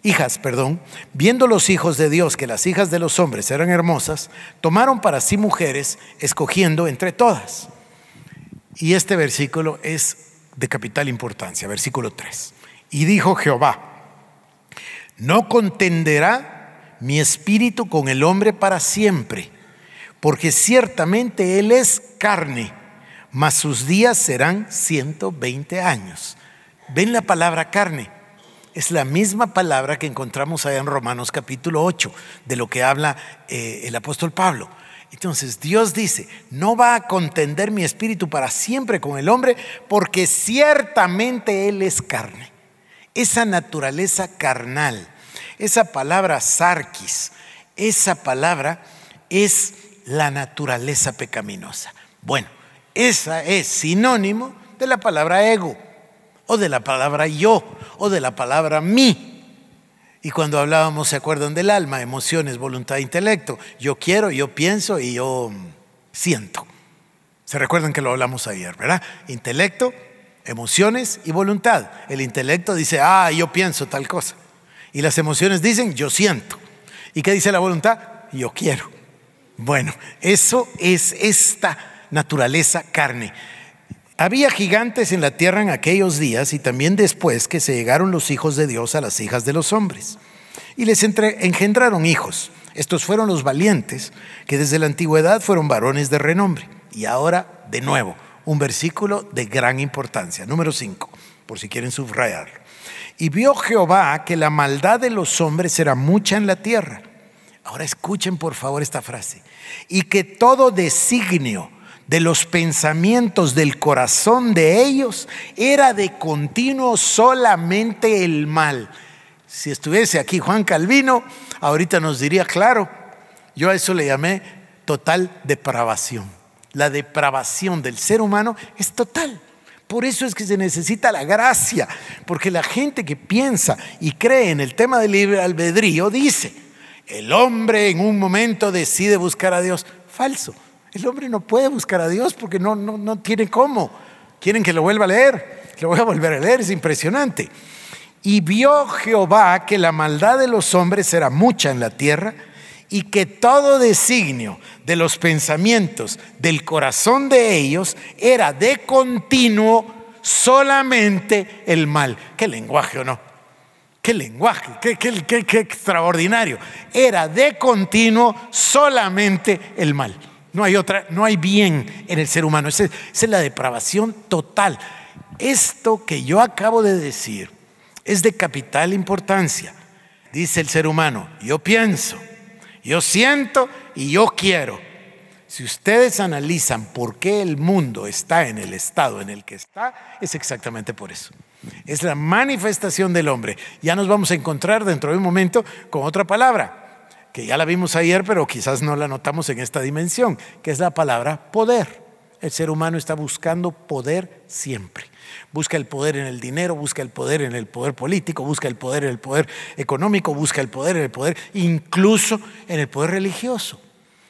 hijas, perdón, viendo los hijos de Dios que las hijas de los hombres eran hermosas, tomaron para sí mujeres, escogiendo entre todas. Y este versículo es de capital importancia, versículo 3. Y dijo Jehová, no contenderá mi espíritu con el hombre para siempre, porque ciertamente él es carne, mas sus días serán 120 años. ¿Ven la palabra carne? Es la misma palabra que encontramos allá en Romanos capítulo 8, de lo que habla eh, el apóstol Pablo. Entonces Dios dice, no va a contender mi espíritu para siempre con el hombre, porque ciertamente Él es carne. Esa naturaleza carnal, esa palabra sarquis, esa palabra es la naturaleza pecaminosa. Bueno, esa es sinónimo de la palabra ego, o de la palabra yo, o de la palabra mí. Y cuando hablábamos, ¿se acuerdan del alma? Emociones, voluntad, intelecto. Yo quiero, yo pienso y yo siento. ¿Se recuerdan que lo hablamos ayer, verdad? Intelecto, emociones y voluntad. El intelecto dice, ah, yo pienso tal cosa. Y las emociones dicen, yo siento. ¿Y qué dice la voluntad? Yo quiero. Bueno, eso es esta naturaleza carne. Había gigantes en la tierra en aquellos días y también después que se llegaron los hijos de Dios a las hijas de los hombres. Y les engendraron hijos. Estos fueron los valientes que desde la antigüedad fueron varones de renombre. Y ahora, de nuevo, un versículo de gran importancia, número 5, por si quieren subrayarlo. Y vio Jehová que la maldad de los hombres era mucha en la tierra. Ahora escuchen por favor esta frase. Y que todo designio de los pensamientos del corazón de ellos era de continuo solamente el mal. Si estuviese aquí Juan Calvino, ahorita nos diría, claro, yo a eso le llamé total depravación. La depravación del ser humano es total. Por eso es que se necesita la gracia, porque la gente que piensa y cree en el tema del libre albedrío dice, el hombre en un momento decide buscar a Dios. Falso. El hombre no puede buscar a Dios porque no, no, no tiene cómo. ¿Quieren que lo vuelva a leer? Lo voy a volver a leer, es impresionante. Y vio Jehová que la maldad de los hombres era mucha en la tierra y que todo designio de los pensamientos del corazón de ellos era de continuo solamente el mal. ¿Qué lenguaje o no? ¿Qué lenguaje? ¿Qué, qué, extraordinario? Era de continuo solamente el mal. No hay otra, no hay bien en el ser humano. Esa, es la depravación total. Esto que yo acabo de decir es de capital importancia. Dice el ser humano, yo pienso, yo siento y yo quiero. Si ustedes analizan por qué el mundo está en el estado en el que está, es exactamente por eso. Es la manifestación del hombre. Ya nos vamos a encontrar dentro de un momento con otra palabra, que ya la vimos ayer, pero quizás no la notamos en esta dimensión, que es la palabra poder. El ser humano está buscando poder siempre. Busca el poder en el dinero, busca el poder en el poder político, busca el poder en el poder económico, busca el poder en el poder, incluso en el poder religioso.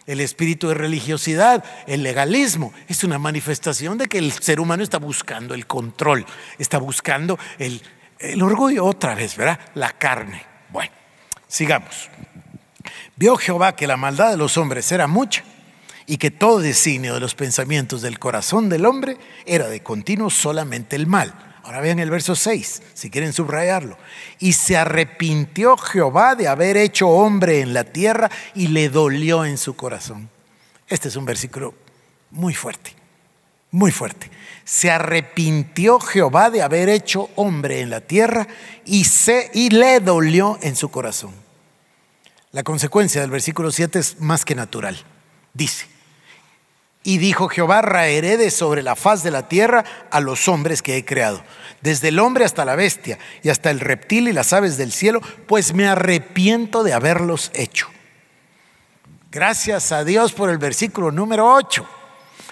El espíritu de religiosidad, el legalismo, es una manifestación de que el ser humano está buscando el control, está buscando el, el orgullo otra vez, ¿verdad? La carne. Bueno, sigamos. Vio Jehová que la maldad de los hombres era mucha y que todo designio de los pensamientos del corazón del hombre era de continuo solamente el mal. Ahora vean el verso 6, si quieren subrayarlo. Y se arrepintió Jehová de haber hecho hombre en la tierra y le dolió en su corazón. Este es un versículo muy fuerte, muy fuerte. Se arrepintió Jehová de haber hecho hombre en la tierra y, se, y le dolió en su corazón. La consecuencia del versículo 7 es más que natural. Dice, y dijo Jehová, raeré sobre la faz de la tierra a los hombres que he creado, desde el hombre hasta la bestia y hasta el reptil y las aves del cielo, pues me arrepiento de haberlos hecho. Gracias a Dios por el versículo número 8.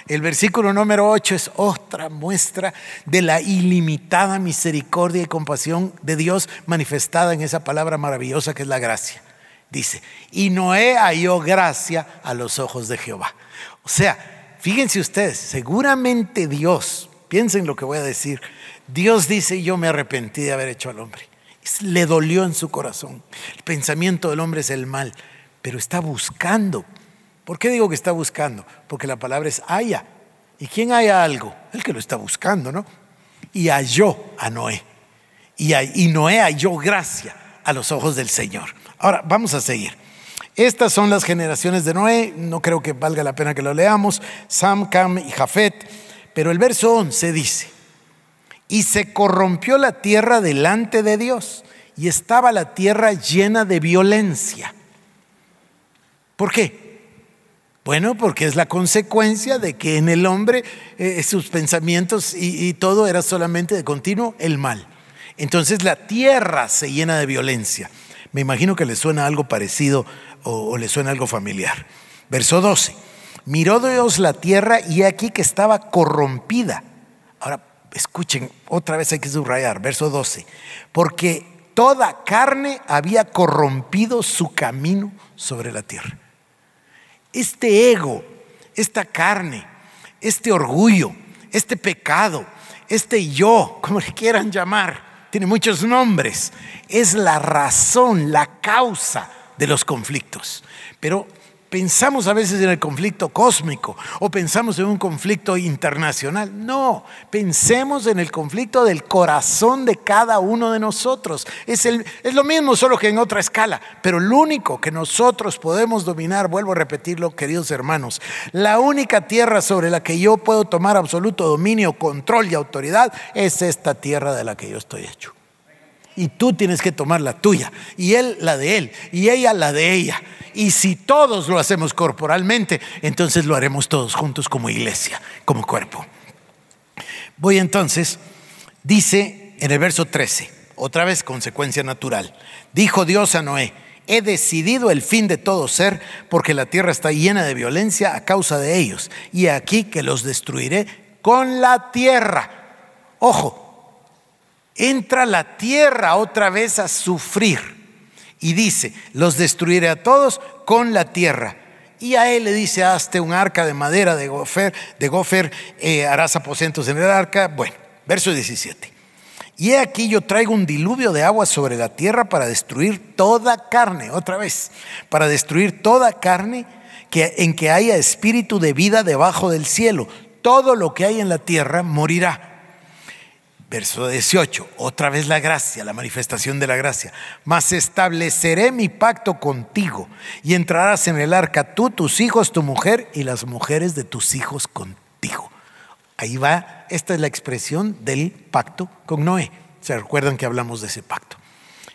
El versículo número 8 es otra muestra de la ilimitada misericordia y compasión de Dios manifestada en esa palabra maravillosa que es la gracia. Dice, y Noé halló gracia a los ojos de Jehová. O sea, Fíjense ustedes, seguramente Dios, piensen lo que voy a decir, Dios dice, yo me arrepentí de haber hecho al hombre. Le dolió en su corazón. El pensamiento del hombre es el mal, pero está buscando. ¿Por qué digo que está buscando? Porque la palabra es haya. ¿Y quién haya algo? El que lo está buscando, ¿no? Y halló a Noé. Y, Noé halló gracia a los ojos del Señor. Ahora, vamos a seguir. Estas son las generaciones de Noé, no creo que valga la pena que lo leamos, Sam, Cam y Jafet, pero el verso 11 dice, y se corrompió la tierra delante de Dios y estaba la tierra llena de violencia. ¿Por qué? Bueno, porque es la consecuencia de que en el hombre eh, sus pensamientos y, y todo era solamente de continuo el mal. Entonces la tierra se llena de violencia. Me imagino que le suena algo parecido o, le suena algo familiar. Verso 12. Miró Dios la tierra y aquí que estaba corrompida. Ahora, escuchen, otra vez hay que subrayar, verso 12. Porque toda carne había corrompido su camino sobre la tierra. Este ego, esta carne, este orgullo, este pecado, este yo, como le quieran llamar, tiene muchos nombres, es la razón, la causa de los conflictos. Pero pensamos a veces en el conflicto cósmico o pensamos en un conflicto internacional. No, pensemos en el conflicto del corazón de cada uno de nosotros. Es, el, es lo mismo, solo que en otra escala. Pero lo único que nosotros podemos dominar, vuelvo a repetirlo, queridos hermanos, la única tierra sobre la que yo puedo tomar absoluto dominio, control y autoridad es esta tierra de la que yo estoy hecho y tú tienes que tomar la tuya, y él la de él, y ella la de ella. Y si todos lo hacemos corporalmente, entonces lo haremos todos juntos como iglesia, como cuerpo. Voy entonces, dice en el verso 13, otra vez consecuencia natural, dijo Dios a Noé, he decidido el fin de todo ser porque la tierra está llena de violencia a causa de ellos, y aquí que los destruiré con la tierra. Ojo, entra la tierra otra vez a sufrir. Y dice, los destruiré a todos con la tierra. Y a él le dice, hazte un arca de madera de gofer, de gofer eh, harás aposentos en el arca. Bueno, verso 17. Y he aquí yo traigo un diluvio de agua sobre la tierra para destruir toda carne, otra vez, para destruir toda carne que, en que haya espíritu de vida debajo del cielo. Todo lo que hay en la tierra morirá. Verso 18, otra vez la gracia, la manifestación de la gracia. Mas estableceré mi pacto contigo y entrarás en el arca tú, tus hijos, tu mujer y las mujeres de tus hijos contigo. Ahí va, esta es la expresión del pacto con Noé. ¿Se recuerdan que hablamos de ese pacto?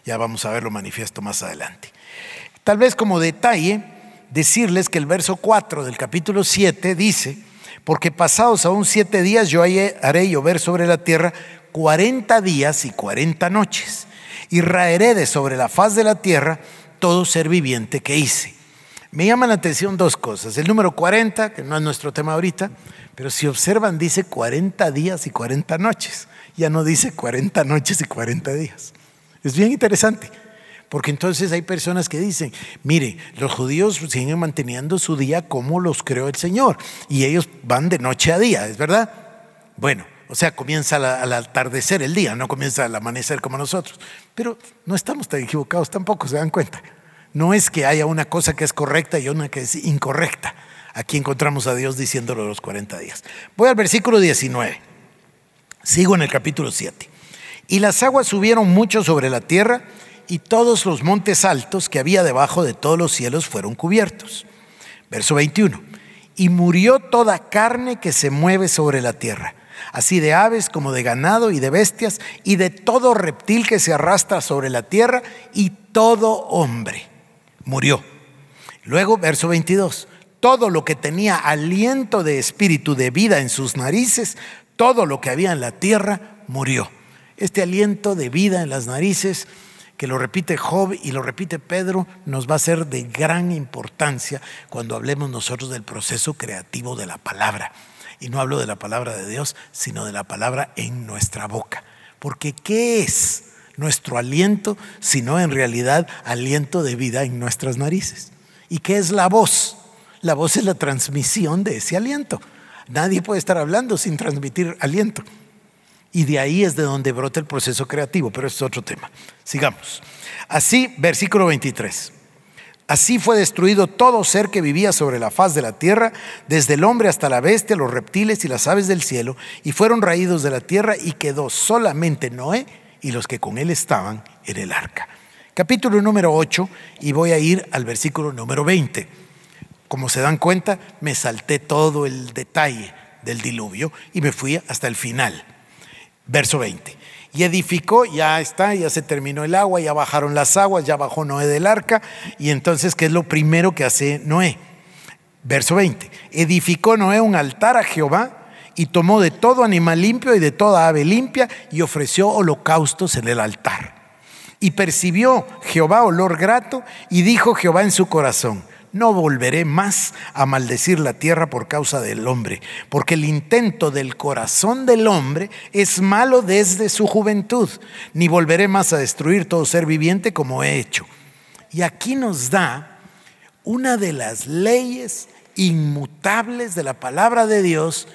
Ya vamos a verlo manifiesto más adelante. Tal vez como detalle, decirles que el verso 4 del capítulo 7 dice, porque pasados aún siete días yo haré llover sobre la tierra 40 días y 40 noches, y raeré de sobre la faz de la tierra todo ser viviente que hice. Me llaman la atención dos cosas. El número 40, que no es nuestro tema ahorita, pero si observan dice 40 días y 40 noches. Ya no dice 40 noches y 40 días. Es bien interesante, porque entonces hay personas que dicen, mire, los judíos siguen manteniendo su día como los creó el Señor, y ellos van de noche a día, ¿es verdad? Bueno, o sea, comienza al, atardecer el día, no comienza al amanecer como nosotros. Pero no estamos tan equivocados tampoco, se dan cuenta. No es que haya una cosa que es correcta y una que es incorrecta. Aquí encontramos a Dios diciéndolo los 40 días. Voy al versículo 19. Sigo en el capítulo 7. Y las aguas subieron mucho sobre la tierra y todos los montes altos que había debajo de todos los cielos fueron cubiertos. Verso 21. Y murió toda carne que se mueve sobre la tierra así de aves como de ganado y de bestias y de todo reptil que se arrastra sobre la tierra y todo hombre. Murió. Luego, verso 22, todo lo que tenía aliento de espíritu de vida en sus narices, todo lo que había en la tierra, murió. Este aliento de vida en las narices, que lo repite Job y lo repite Pedro, nos va a ser de gran importancia cuando hablemos nosotros del proceso creativo de la palabra. Y no hablo de la palabra de Dios, sino de la palabra en nuestra boca. Porque ¿qué es nuestro aliento sino en realidad aliento de vida en nuestras narices? ¿Y qué es la voz? La voz es la transmisión de ese aliento. Nadie puede estar hablando sin transmitir aliento. Y de ahí es de donde brota el proceso creativo, pero es otro tema. Sigamos. Así, versículo 23. Así fue destruido todo ser que vivía sobre la faz de la tierra, desde el hombre hasta la bestia, los reptiles y las aves del cielo, y fueron raídos de la tierra y quedó solamente Noé y los que con él estaban en el arca. Capítulo número 8 y voy a ir al versículo número 20. Como se dan cuenta, me salté todo el detalle del diluvio y me fui hasta el final. Verso 20. Y edificó, ya está, ya se terminó el agua, ya bajaron las aguas, ya bajó Noé del arca. Y entonces, ¿qué es lo primero que hace Noé? Verso 20. Edificó Noé un altar a Jehová y tomó de todo animal limpio y de toda ave limpia y ofreció holocaustos en el altar. Y percibió Jehová olor grato y dijo Jehová en su corazón, no volveré más a maldecir la tierra por causa del hombre, porque el intento del corazón del hombre es malo desde su juventud, ni volveré más a destruir todo ser viviente como he hecho. Y aquí nos da una de las leyes inmutables de la palabra de Dios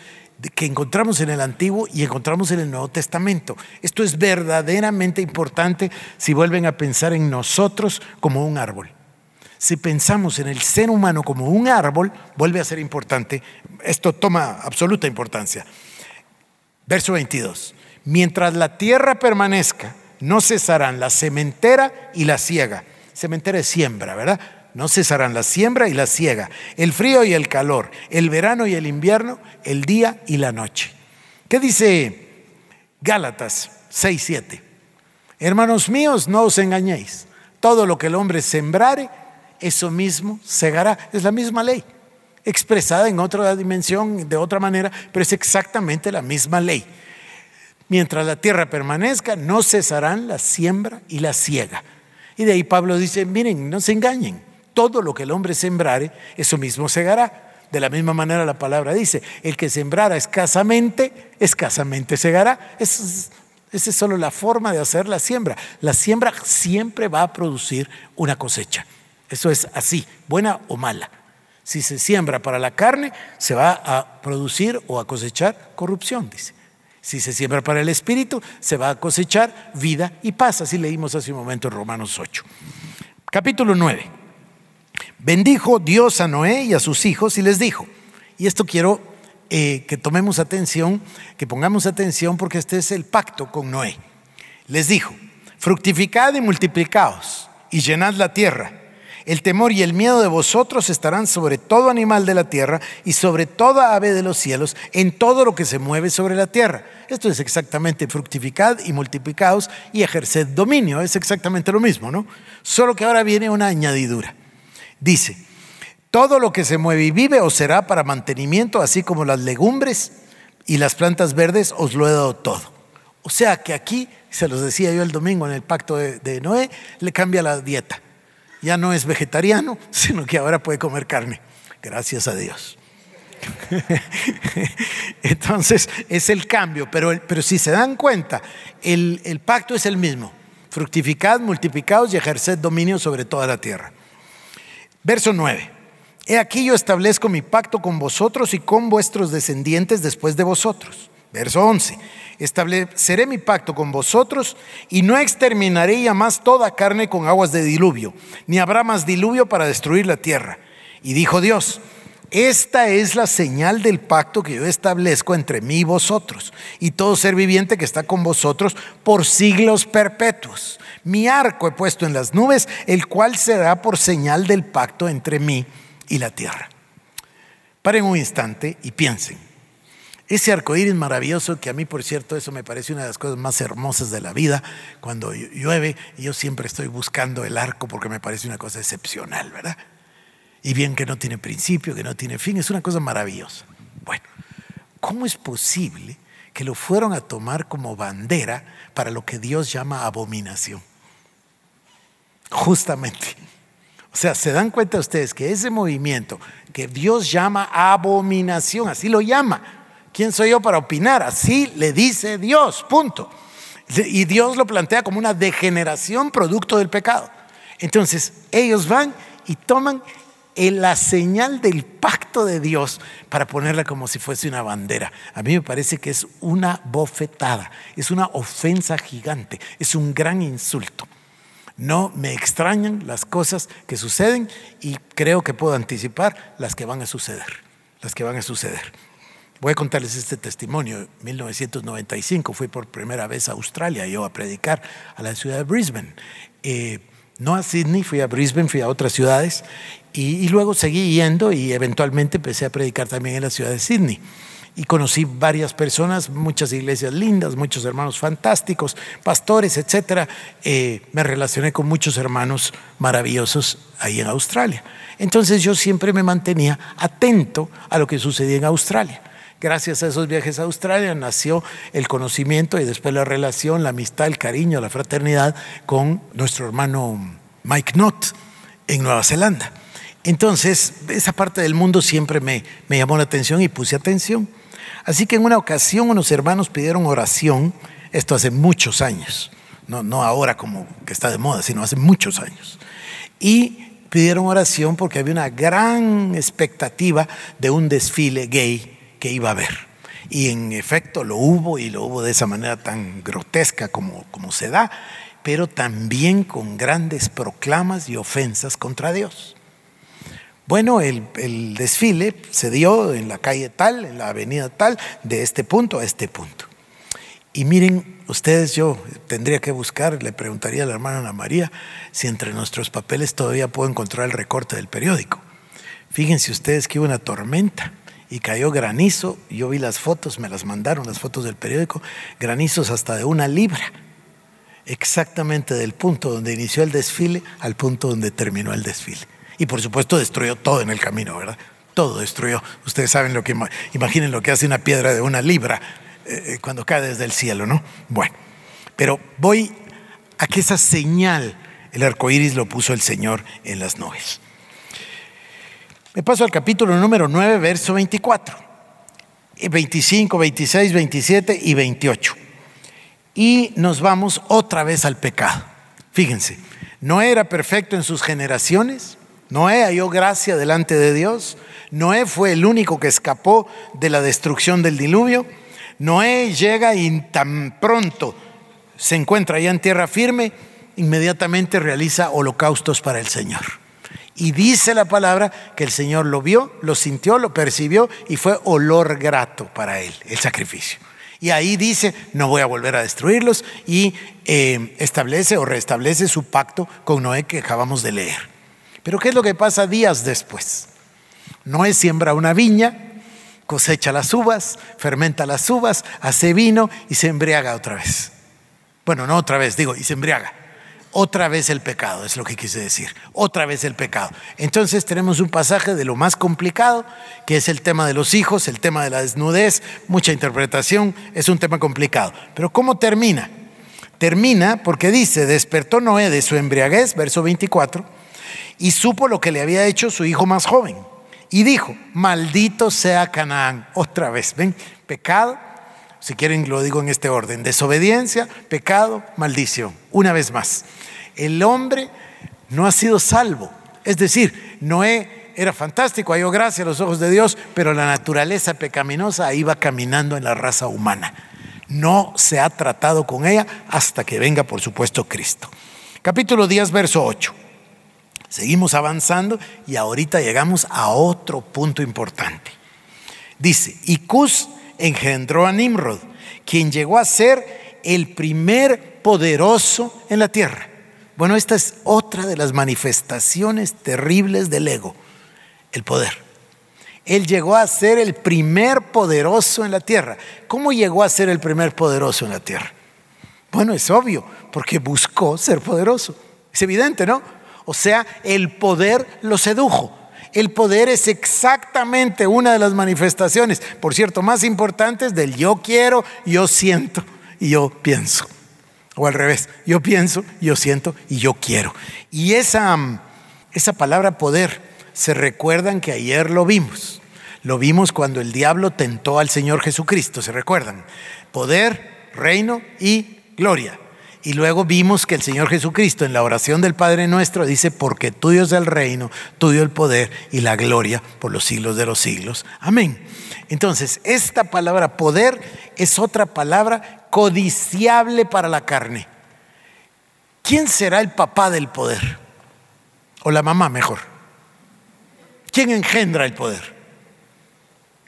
que encontramos en el Antiguo y encontramos en el Nuevo Testamento. Esto es verdaderamente importante si vuelven a pensar en nosotros como un árbol si pensamos en el ser humano como un árbol, vuelve a ser importante. Esto toma absoluta importancia. Verso 22. Mientras la tierra permanezca, no cesarán la sementera y la siega. Sementera es siembra, ¿verdad? No cesarán la siembra y la siega, el frío y el calor, el verano y el invierno, el día y la noche. ¿Qué dice Gálatas 6:7? Hermanos míos, no os engañéis. Todo lo que el hombre sembrare, eso mismo segará. Es la misma ley, expresada en otra dimensión, de otra manera, pero es exactamente la misma ley. Mientras la tierra permanezca, no cesarán la siembra y la siega. Y de ahí Pablo dice, miren, no se engañen, todo lo que el hombre sembrare, eso mismo segará. De la misma manera la palabra dice, el que sembrara escasamente, escasamente segará. esa es solo la forma de hacer la siembra. La siembra siempre va a producir una cosecha. Eso es así, buena o mala. Si se siembra para la carne, se va a producir o a cosechar corrupción, dice. Si se siembra para el espíritu, se va a cosechar vida y paz. Así leímos hace un momento en Romanos 8. Capítulo 9. Bendijo Dios a Noé y a sus hijos y les dijo, y esto quiero eh, que tomemos atención, que pongamos atención porque este es el pacto con Noé. Les dijo, fructificad y multiplicaos y llenad la tierra el temor y el miedo de vosotros estarán sobre todo animal de la tierra y sobre toda ave de los cielos, en todo lo que se mueve sobre la tierra. Esto es exactamente fructificad y multiplicaos y ejerced dominio. Es exactamente lo mismo, ¿no? Solo que ahora viene una añadidura. Dice, todo lo que se mueve y vive os será para mantenimiento, así como las legumbres y las plantas verdes os lo he dado todo. O sea que aquí, se los decía yo el domingo en el pacto de, de Noé, le cambia la dieta ya no es vegetariano, sino que ahora puede comer carne. Gracias a Dios. Entonces es el cambio, pero, pero si se dan cuenta, el, el pacto es el mismo. Fructificad, multiplicados y ejerced dominio sobre toda la tierra. Verso 9. He aquí yo establezco mi pacto con vosotros y con vuestros descendientes después de vosotros. Verso 11 estableceré mi pacto con vosotros y no exterminaré ya más toda carne con aguas de diluvio, ni habrá más diluvio para destruir la tierra. Y dijo Dios, esta es la señal del pacto que yo establezco entre mí y vosotros y todo ser viviente que está con vosotros por siglos perpetuos. Mi arco he puesto en las nubes, el cual será por señal del pacto entre mí y la tierra. Paren un instante y piensen. Ese arcoíris maravilloso, que a mí, por cierto, eso me parece una de las cosas más hermosas de la vida. Cuando llueve, yo siempre estoy buscando el arco porque me parece una cosa excepcional, ¿verdad? Y bien que no tiene principio, que no tiene fin, es una cosa maravillosa. Bueno, ¿cómo es posible que lo fueron a tomar como bandera para lo que Dios llama abominación? Justamente. O sea, se dan cuenta ustedes que ese movimiento que Dios llama abominación, así lo llama, ¿Quién soy yo para opinar? Así le dice Dios, punto. Y Dios lo plantea como una degeneración producto del pecado. Entonces, ellos van y toman la señal del pacto de Dios para ponerla como si fuese una bandera. A mí me parece que es una bofetada, es una ofensa gigante, es un gran insulto. No me extrañan las cosas que suceden y creo que puedo anticipar las que van a suceder, las que van a suceder. Voy a contarles este testimonio. En 1995 fui por primera vez a Australia, yo a predicar a la ciudad de Brisbane. Eh, no a Sydney, fui a Brisbane, fui a otras ciudades y, luego seguí yendo y eventualmente empecé a predicar también en la ciudad de Sydney. Y conocí varias personas, muchas iglesias lindas, muchos hermanos fantásticos, pastores, etc. Eh, me relacioné con muchos hermanos maravillosos ahí en Australia. Entonces yo siempre me mantenía atento a lo que sucedía en Australia. Gracias a esos viajes a Australia nació el conocimiento y después la relación, la amistad, el cariño, la fraternidad con nuestro hermano Mike Knott en Nueva Zelanda. Entonces, esa parte del mundo siempre me, me llamó la atención y puse atención. Así que en una ocasión unos hermanos pidieron oración, esto hace muchos años, no, no ahora como que está de moda, sino hace muchos años. Y pidieron oración porque había una gran expectativa de un desfile gay que iba a haber. Y en efecto lo hubo y lo hubo de esa manera tan grotesca como, como se da, pero también con grandes proclamas y ofensas contra Dios. Bueno, el, el, desfile se dio en la calle tal, en la avenida tal, de este punto a este punto. Y miren, ustedes, yo tendría que buscar, le preguntaría a la hermana Ana María si entre nuestros papeles todavía puedo encontrar el recorte del periódico. Fíjense ustedes que hubo una tormenta y cayó granizo. Yo vi las fotos, me las mandaron, las fotos del periódico, granizos hasta de una libra, exactamente del punto donde inició el desfile al punto donde terminó el desfile. Y por supuesto destruyó todo en el camino, ¿verdad? Todo destruyó. Ustedes saben lo que, imaginen lo que hace una piedra de una libra eh, eh, cuando cae desde el cielo, ¿no? Bueno, pero voy a que esa señal, el arco iris lo puso el Señor en las nubes. Me paso al capítulo número 9, verso 24, 25, 26, 27 y 28. Y nos vamos otra vez al pecado. Fíjense, no era perfecto en sus generaciones, Noé halló gracia delante de Dios. Noé fue el único que escapó de la destrucción del diluvio. Noé llega y tan pronto se encuentra ya en tierra firme, inmediatamente realiza holocaustos para el Señor. Y dice la palabra que el Señor lo vio, lo sintió, lo percibió y fue olor grato para él, el sacrificio. Y ahí dice, no voy a volver a destruirlos y eh, establece o restablece su pacto con Noé que acabamos de leer. Pero ¿qué es lo que pasa días después? Noé siembra una viña, cosecha las uvas, fermenta las uvas, hace vino y se embriaga otra vez. Bueno, no otra vez, digo, y se embriaga. Otra vez el pecado, es lo que quise decir. Otra vez el pecado. Entonces tenemos un pasaje de lo más complicado, que es el tema de los hijos, el tema de la desnudez, mucha interpretación, es un tema complicado. Pero ¿cómo termina? Termina porque dice, despertó Noé de su embriaguez, verso 24, y supo lo que le había hecho su hijo más joven. Y dijo, maldito sea Canaán. Otra vez, ven, pecado, si quieren lo digo en este orden, desobediencia, pecado, maldición. Una vez más, el hombre no ha sido salvo. Es decir, Noé era fantástico, halló gracia a los ojos de Dios, pero la naturaleza pecaminosa iba caminando en la raza humana. No se ha tratado con ella hasta que venga, por supuesto, Cristo. Capítulo 10, verso 8. Seguimos avanzando y ahorita llegamos a otro punto importante. Dice, y Cus engendró a Nimrod, quien llegó a ser el primer poderoso en la tierra. Bueno, esta es otra de las manifestaciones terribles del ego, el poder. Él llegó a ser el primer poderoso en la tierra. ¿Cómo llegó a ser el primer poderoso en la tierra? Bueno, es obvio, porque buscó ser poderoso. Es evidente, ¿no? O sea, el poder lo sedujo. El poder es exactamente una de las manifestaciones, por cierto, más importantes del yo quiero, yo siento y yo pienso. O al revés, yo pienso, yo siento y yo quiero. Y esa, esa palabra poder, se recuerdan que ayer lo vimos. Lo vimos cuando el diablo tentó al Señor Jesucristo, ¿se recuerdan? Poder, reino y gloria. Y luego vimos que el Señor Jesucristo en la oración del Padre nuestro dice, porque tuyo es el reino, tuyo el poder y la gloria por los siglos de los siglos. Amén. Entonces, esta palabra poder es otra palabra codiciable para la carne. ¿Quién será el papá del poder? O la mamá mejor. ¿Quién engendra el poder?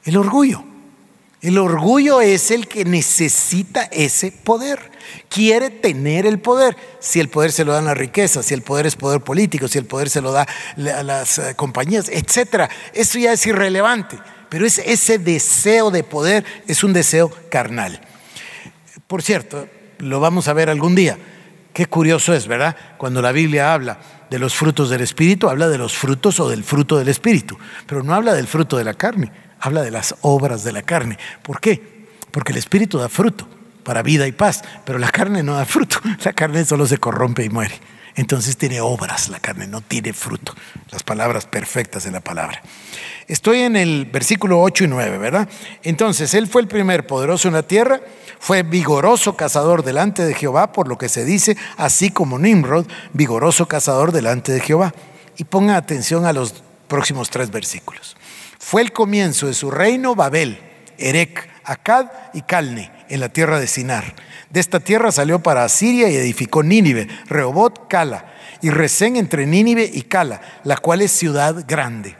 El orgullo. El orgullo es el que necesita ese poder. Quiere tener el poder. Si el poder se lo dan las riquezas, si el poder es poder político, si el poder se lo da a las eh, compañías, etc. Eso ya es irrelevante. Pero es ese deseo de poder es un deseo carnal. Por cierto, lo vamos a ver algún día. Qué curioso es, ¿verdad? Cuando la Biblia habla de los frutos del Espíritu, habla de los frutos o del fruto del Espíritu, pero no habla del fruto de la carne habla de las obras de la carne. ¿Por qué? Porque el Espíritu da fruto para vida y paz, pero la carne no da fruto. La carne solo se corrompe y muere. Entonces tiene obras la carne, no tiene fruto. Las palabras perfectas de la palabra. Estoy en el versículo 8 y 9, ¿verdad? Entonces, él fue el primer poderoso en la tierra, fue vigoroso cazador delante de Jehová, por lo que se dice, así como Nimrod, vigoroso cazador delante de Jehová. Y ponga atención a los próximos tres versículos. Fue el comienzo de su reino Babel, Erec, Akkad y Calne, en la tierra de Sinar. De esta tierra salió para Asiria y edificó Nínive, Rehobot, Cala, y Resén entre Nínive y Cala, la cual es ciudad grande.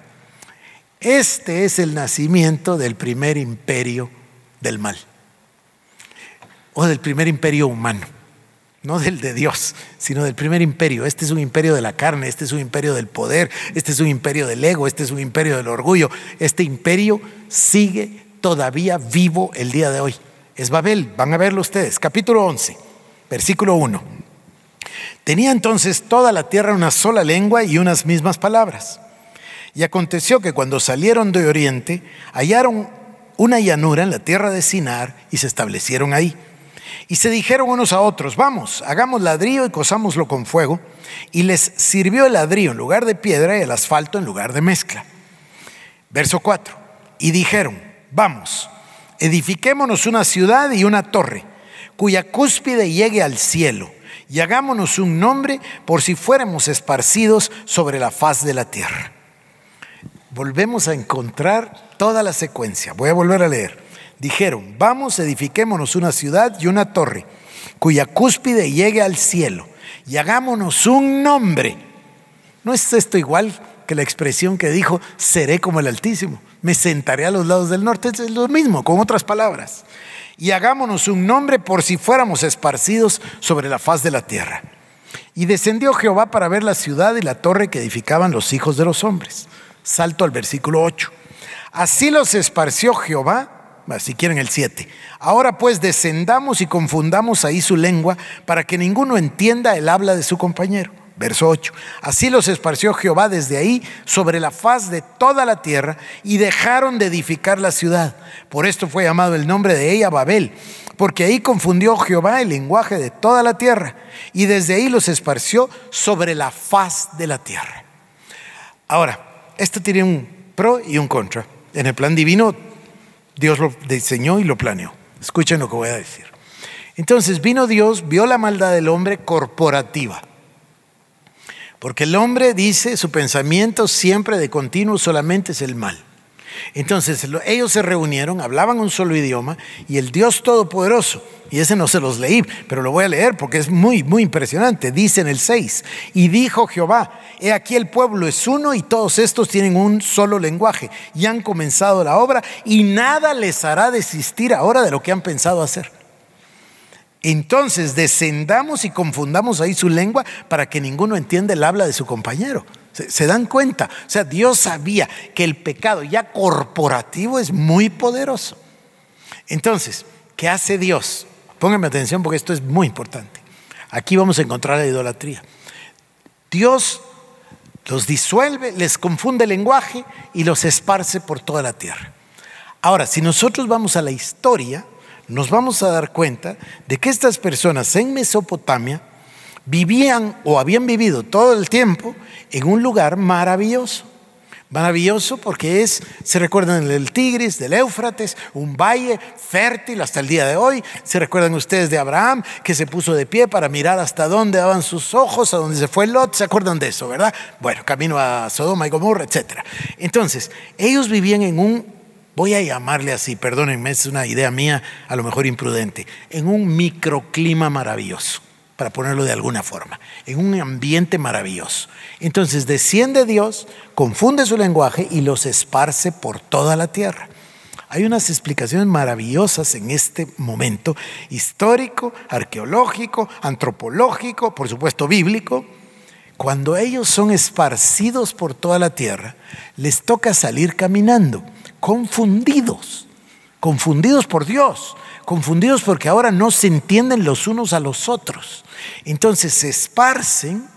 Este es el nacimiento del primer imperio del mal, o del primer imperio humano no del de Dios, sino del primer imperio. Este es un imperio de la carne, este es un imperio del poder, este es un imperio del ego, este es un imperio del orgullo. Este imperio sigue todavía vivo el día de hoy. Es Babel, van a verlo ustedes. Capítulo 11, versículo 1. Tenía entonces toda la tierra una sola lengua y unas mismas palabras. Y aconteció que cuando salieron de Oriente, hallaron una llanura en la tierra de Sinar y se establecieron ahí. Y se dijeron unos a otros, vamos, hagamos ladrillo y cosámoslo con fuego. Y les sirvió el ladrillo en lugar de piedra y el asfalto en lugar de mezcla. Verso 4. Y dijeron, vamos, edifiquémonos una ciudad y una torre, cuya cúspide llegue al cielo, y hagámonos un nombre por si fuéramos esparcidos sobre la faz de la tierra. Volvemos a encontrar toda la secuencia. Voy a volver a leer. Dijeron, vamos, edifiquémonos una ciudad y una torre, cuya cúspide llegue al cielo, y hagámonos un nombre. ¿No es esto igual que la expresión que dijo, seré como el Altísimo? Me sentaré a los lados del norte. Es lo mismo, con otras palabras y hagámonos un nombre por si fuéramos esparcidos sobre la faz de la tierra. Y descendió Jehová para ver la ciudad y la torre que edificaban los hijos de los hombres. Salto al versículo 8. Así los esparció Jehová, si quieren el 7. Ahora pues descendamos y confundamos ahí su lengua para que ninguno entienda el habla de su compañero. Verso 8. Así los esparció Jehová desde ahí sobre la faz de toda la tierra y dejaron de edificar la ciudad. Por esto fue llamado el nombre de ella Babel, porque ahí confundió Jehová el lenguaje de toda la tierra y desde ahí los esparció sobre la faz de la tierra. Ahora, esto tiene un pro y un contra. En el plan divino, Dios lo diseñó y lo planeó. Escuchen lo que voy a decir. Entonces vino Dios, vio la maldad del hombre corporativa porque el hombre dice, su pensamiento siempre de continuo solamente es el mal. Entonces ellos se reunieron, hablaban un solo idioma y el Dios Todopoderoso, y ese no se los leí, pero lo voy a leer porque es muy, muy impresionante, dice en el 6, y dijo Jehová, he aquí el pueblo es uno y todos estos tienen un solo lenguaje y han comenzado la obra y nada les hará desistir ahora de lo que han pensado hacer. Entonces descendamos y confundamos ahí su lengua para que ninguno entienda el habla de su compañero. ¿Se, dan cuenta? O sea, Dios sabía que el pecado ya corporativo es muy poderoso. Entonces, ¿qué hace Dios? Pónganme atención porque esto es muy importante. Aquí vamos a encontrar la idolatría. Dios los disuelve, les confunde el lenguaje y los esparce por toda la tierra. Ahora, si nosotros vamos a la historia, nos vamos a dar cuenta de que estas personas en Mesopotamia vivían o habían vivido todo el tiempo en un lugar maravilloso. Maravilloso porque es, se recuerdan del Tigris, del Éufrates, un valle fértil hasta el día de hoy. Se recuerdan ustedes de Abraham que se puso de pie para mirar hasta dónde daban sus ojos, a dónde se fue Lot. ¿Se acuerdan de eso, verdad? Bueno, camino a Sodoma y Gomorra, etc. Entonces, ellos vivían en un voy a llamarle así, perdónenme, es una idea mía, a lo mejor imprudente, en un microclima maravilloso, para ponerlo de alguna forma, en un ambiente maravilloso. Entonces desciende Dios, confunde su lenguaje y los esparce por toda la tierra. Hay unas explicaciones maravillosas en este momento, histórico, arqueológico, antropológico, por supuesto bíblico. Cuando ellos son esparcidos por toda la tierra, les toca salir caminando confundidos, confundidos por Dios, confundidos porque ahora no se entienden los unos a los otros. Entonces se esparcen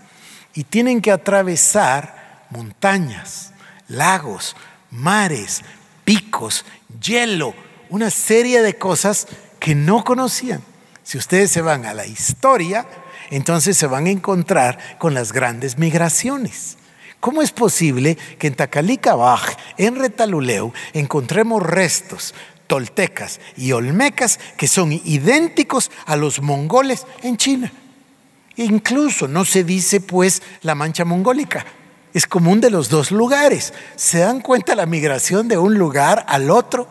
y tienen que atravesar montañas, lagos, mares, picos, hielo, una serie de cosas que no conocían. Si ustedes se van a la historia, entonces se van a encontrar con las grandes migraciones. ¿Cómo es posible que en Tacalica en Retaluleu, encontremos restos toltecas y olmecas que son idénticos a los mongoles en China? Incluso no se dice pues la mancha mongólica, es común de los dos lugares. ¿Se dan cuenta la migración de un lugar al otro?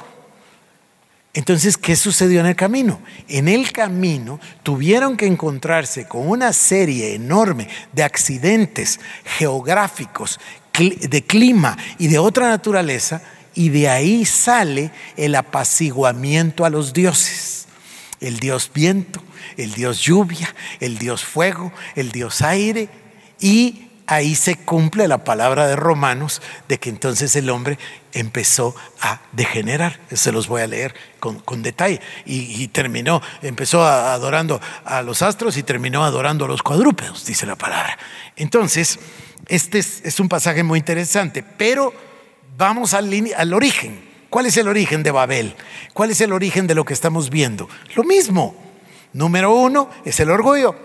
Entonces, ¿qué sucedió en el camino? En el camino tuvieron que encontrarse con una serie enorme de accidentes geográficos, de clima y de otra naturaleza, y de ahí sale el apaciguamiento a los dioses. El dios viento, el dios lluvia, el dios fuego, el dios aire y ahí se cumple la palabra de Romanos de que entonces el hombre empezó a degenerar. Se los voy a leer con, detalle. Y, terminó, empezó adorando a los astros y terminó adorando a los cuadrúpedos, dice la palabra. Entonces, este es, un pasaje muy interesante, pero vamos al, origen. ¿Cuál es el origen de Babel? ¿Cuál es el origen de lo que estamos viendo? Lo mismo. Número uno es el orgullo.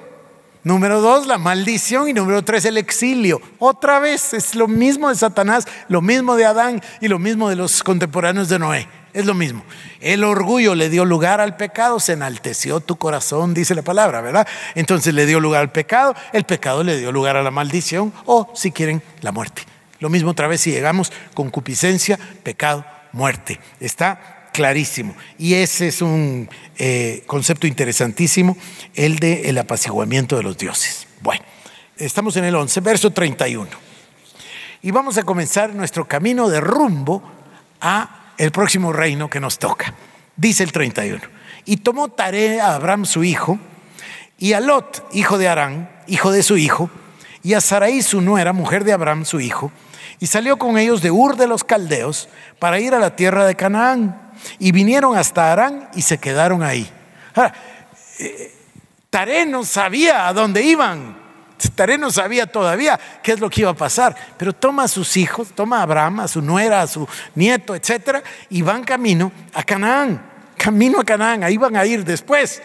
Número dos, la maldición. Y número tres, el exilio. Otra vez es lo mismo de Satanás, lo mismo de Adán y lo mismo de los contemporáneos de Noé. Es lo mismo. El orgullo le dio lugar al pecado, se enalteció tu corazón, dice la palabra, ¿verdad? Entonces le dio lugar al pecado, el pecado le dio lugar a la maldición o, si quieren, la muerte. Lo mismo otra vez si llegamos concupiscencia, pecado, muerte. Está clarísimo. Y ese es un eh, concepto interesantísimo, el de el apaciguamiento de los dioses. Bueno, estamos en el 11, verso 31. Y vamos a comenzar nuestro camino de rumbo a el próximo reino que nos toca. Dice el 31. Y tomó tarea a Abraham su hijo, y a Lot, hijo de Arán, hijo de su hijo, y a Sarai su nuera, mujer de Abraham su hijo, y salió con ellos de Ur de los Caldeos para ir a la tierra de Canaán. Y vinieron hasta Arán y se quedaron ahí. Ahora, eh, no sabía a dónde iban. Taré no sabía todavía qué es lo que iba a pasar, pero toma a sus hijos, toma a Abraham, a su nuera, a su nieto, etcétera, y van camino a Canaán, camino a Canaán, ahí van a ir después.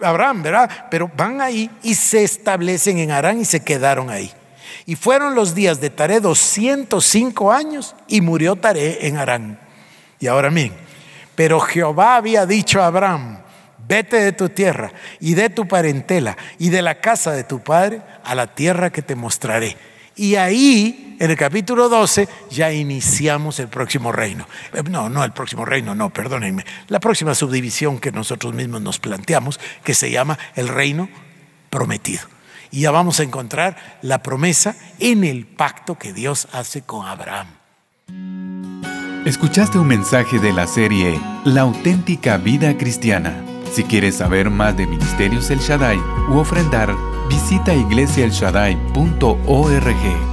Abraham, ¿verdad? Pero van ahí y se establecen en Arán y se quedaron ahí. Y fueron los días de Taré 205 años y murió Taré en Arán. Y ahora miren, pero Jehová había dicho a Abraham, vete de tu tierra y de tu parentela y de la casa de tu padre a la tierra que te mostraré. Y ahí, en el capítulo 12, ya iniciamos el próximo reino. Eh, no, no el próximo reino, no, perdónenme. La próxima subdivisión que nosotros mismos nos planteamos, que se llama el reino prometido. Y ya vamos a encontrar la promesa en el pacto que Dios hace con Abraham. Escuchaste un mensaje de la serie La auténtica vida cristiana si quieres saber más de Ministerios El Shaddai u ofrendar, visita iglesiaelshaddai.org.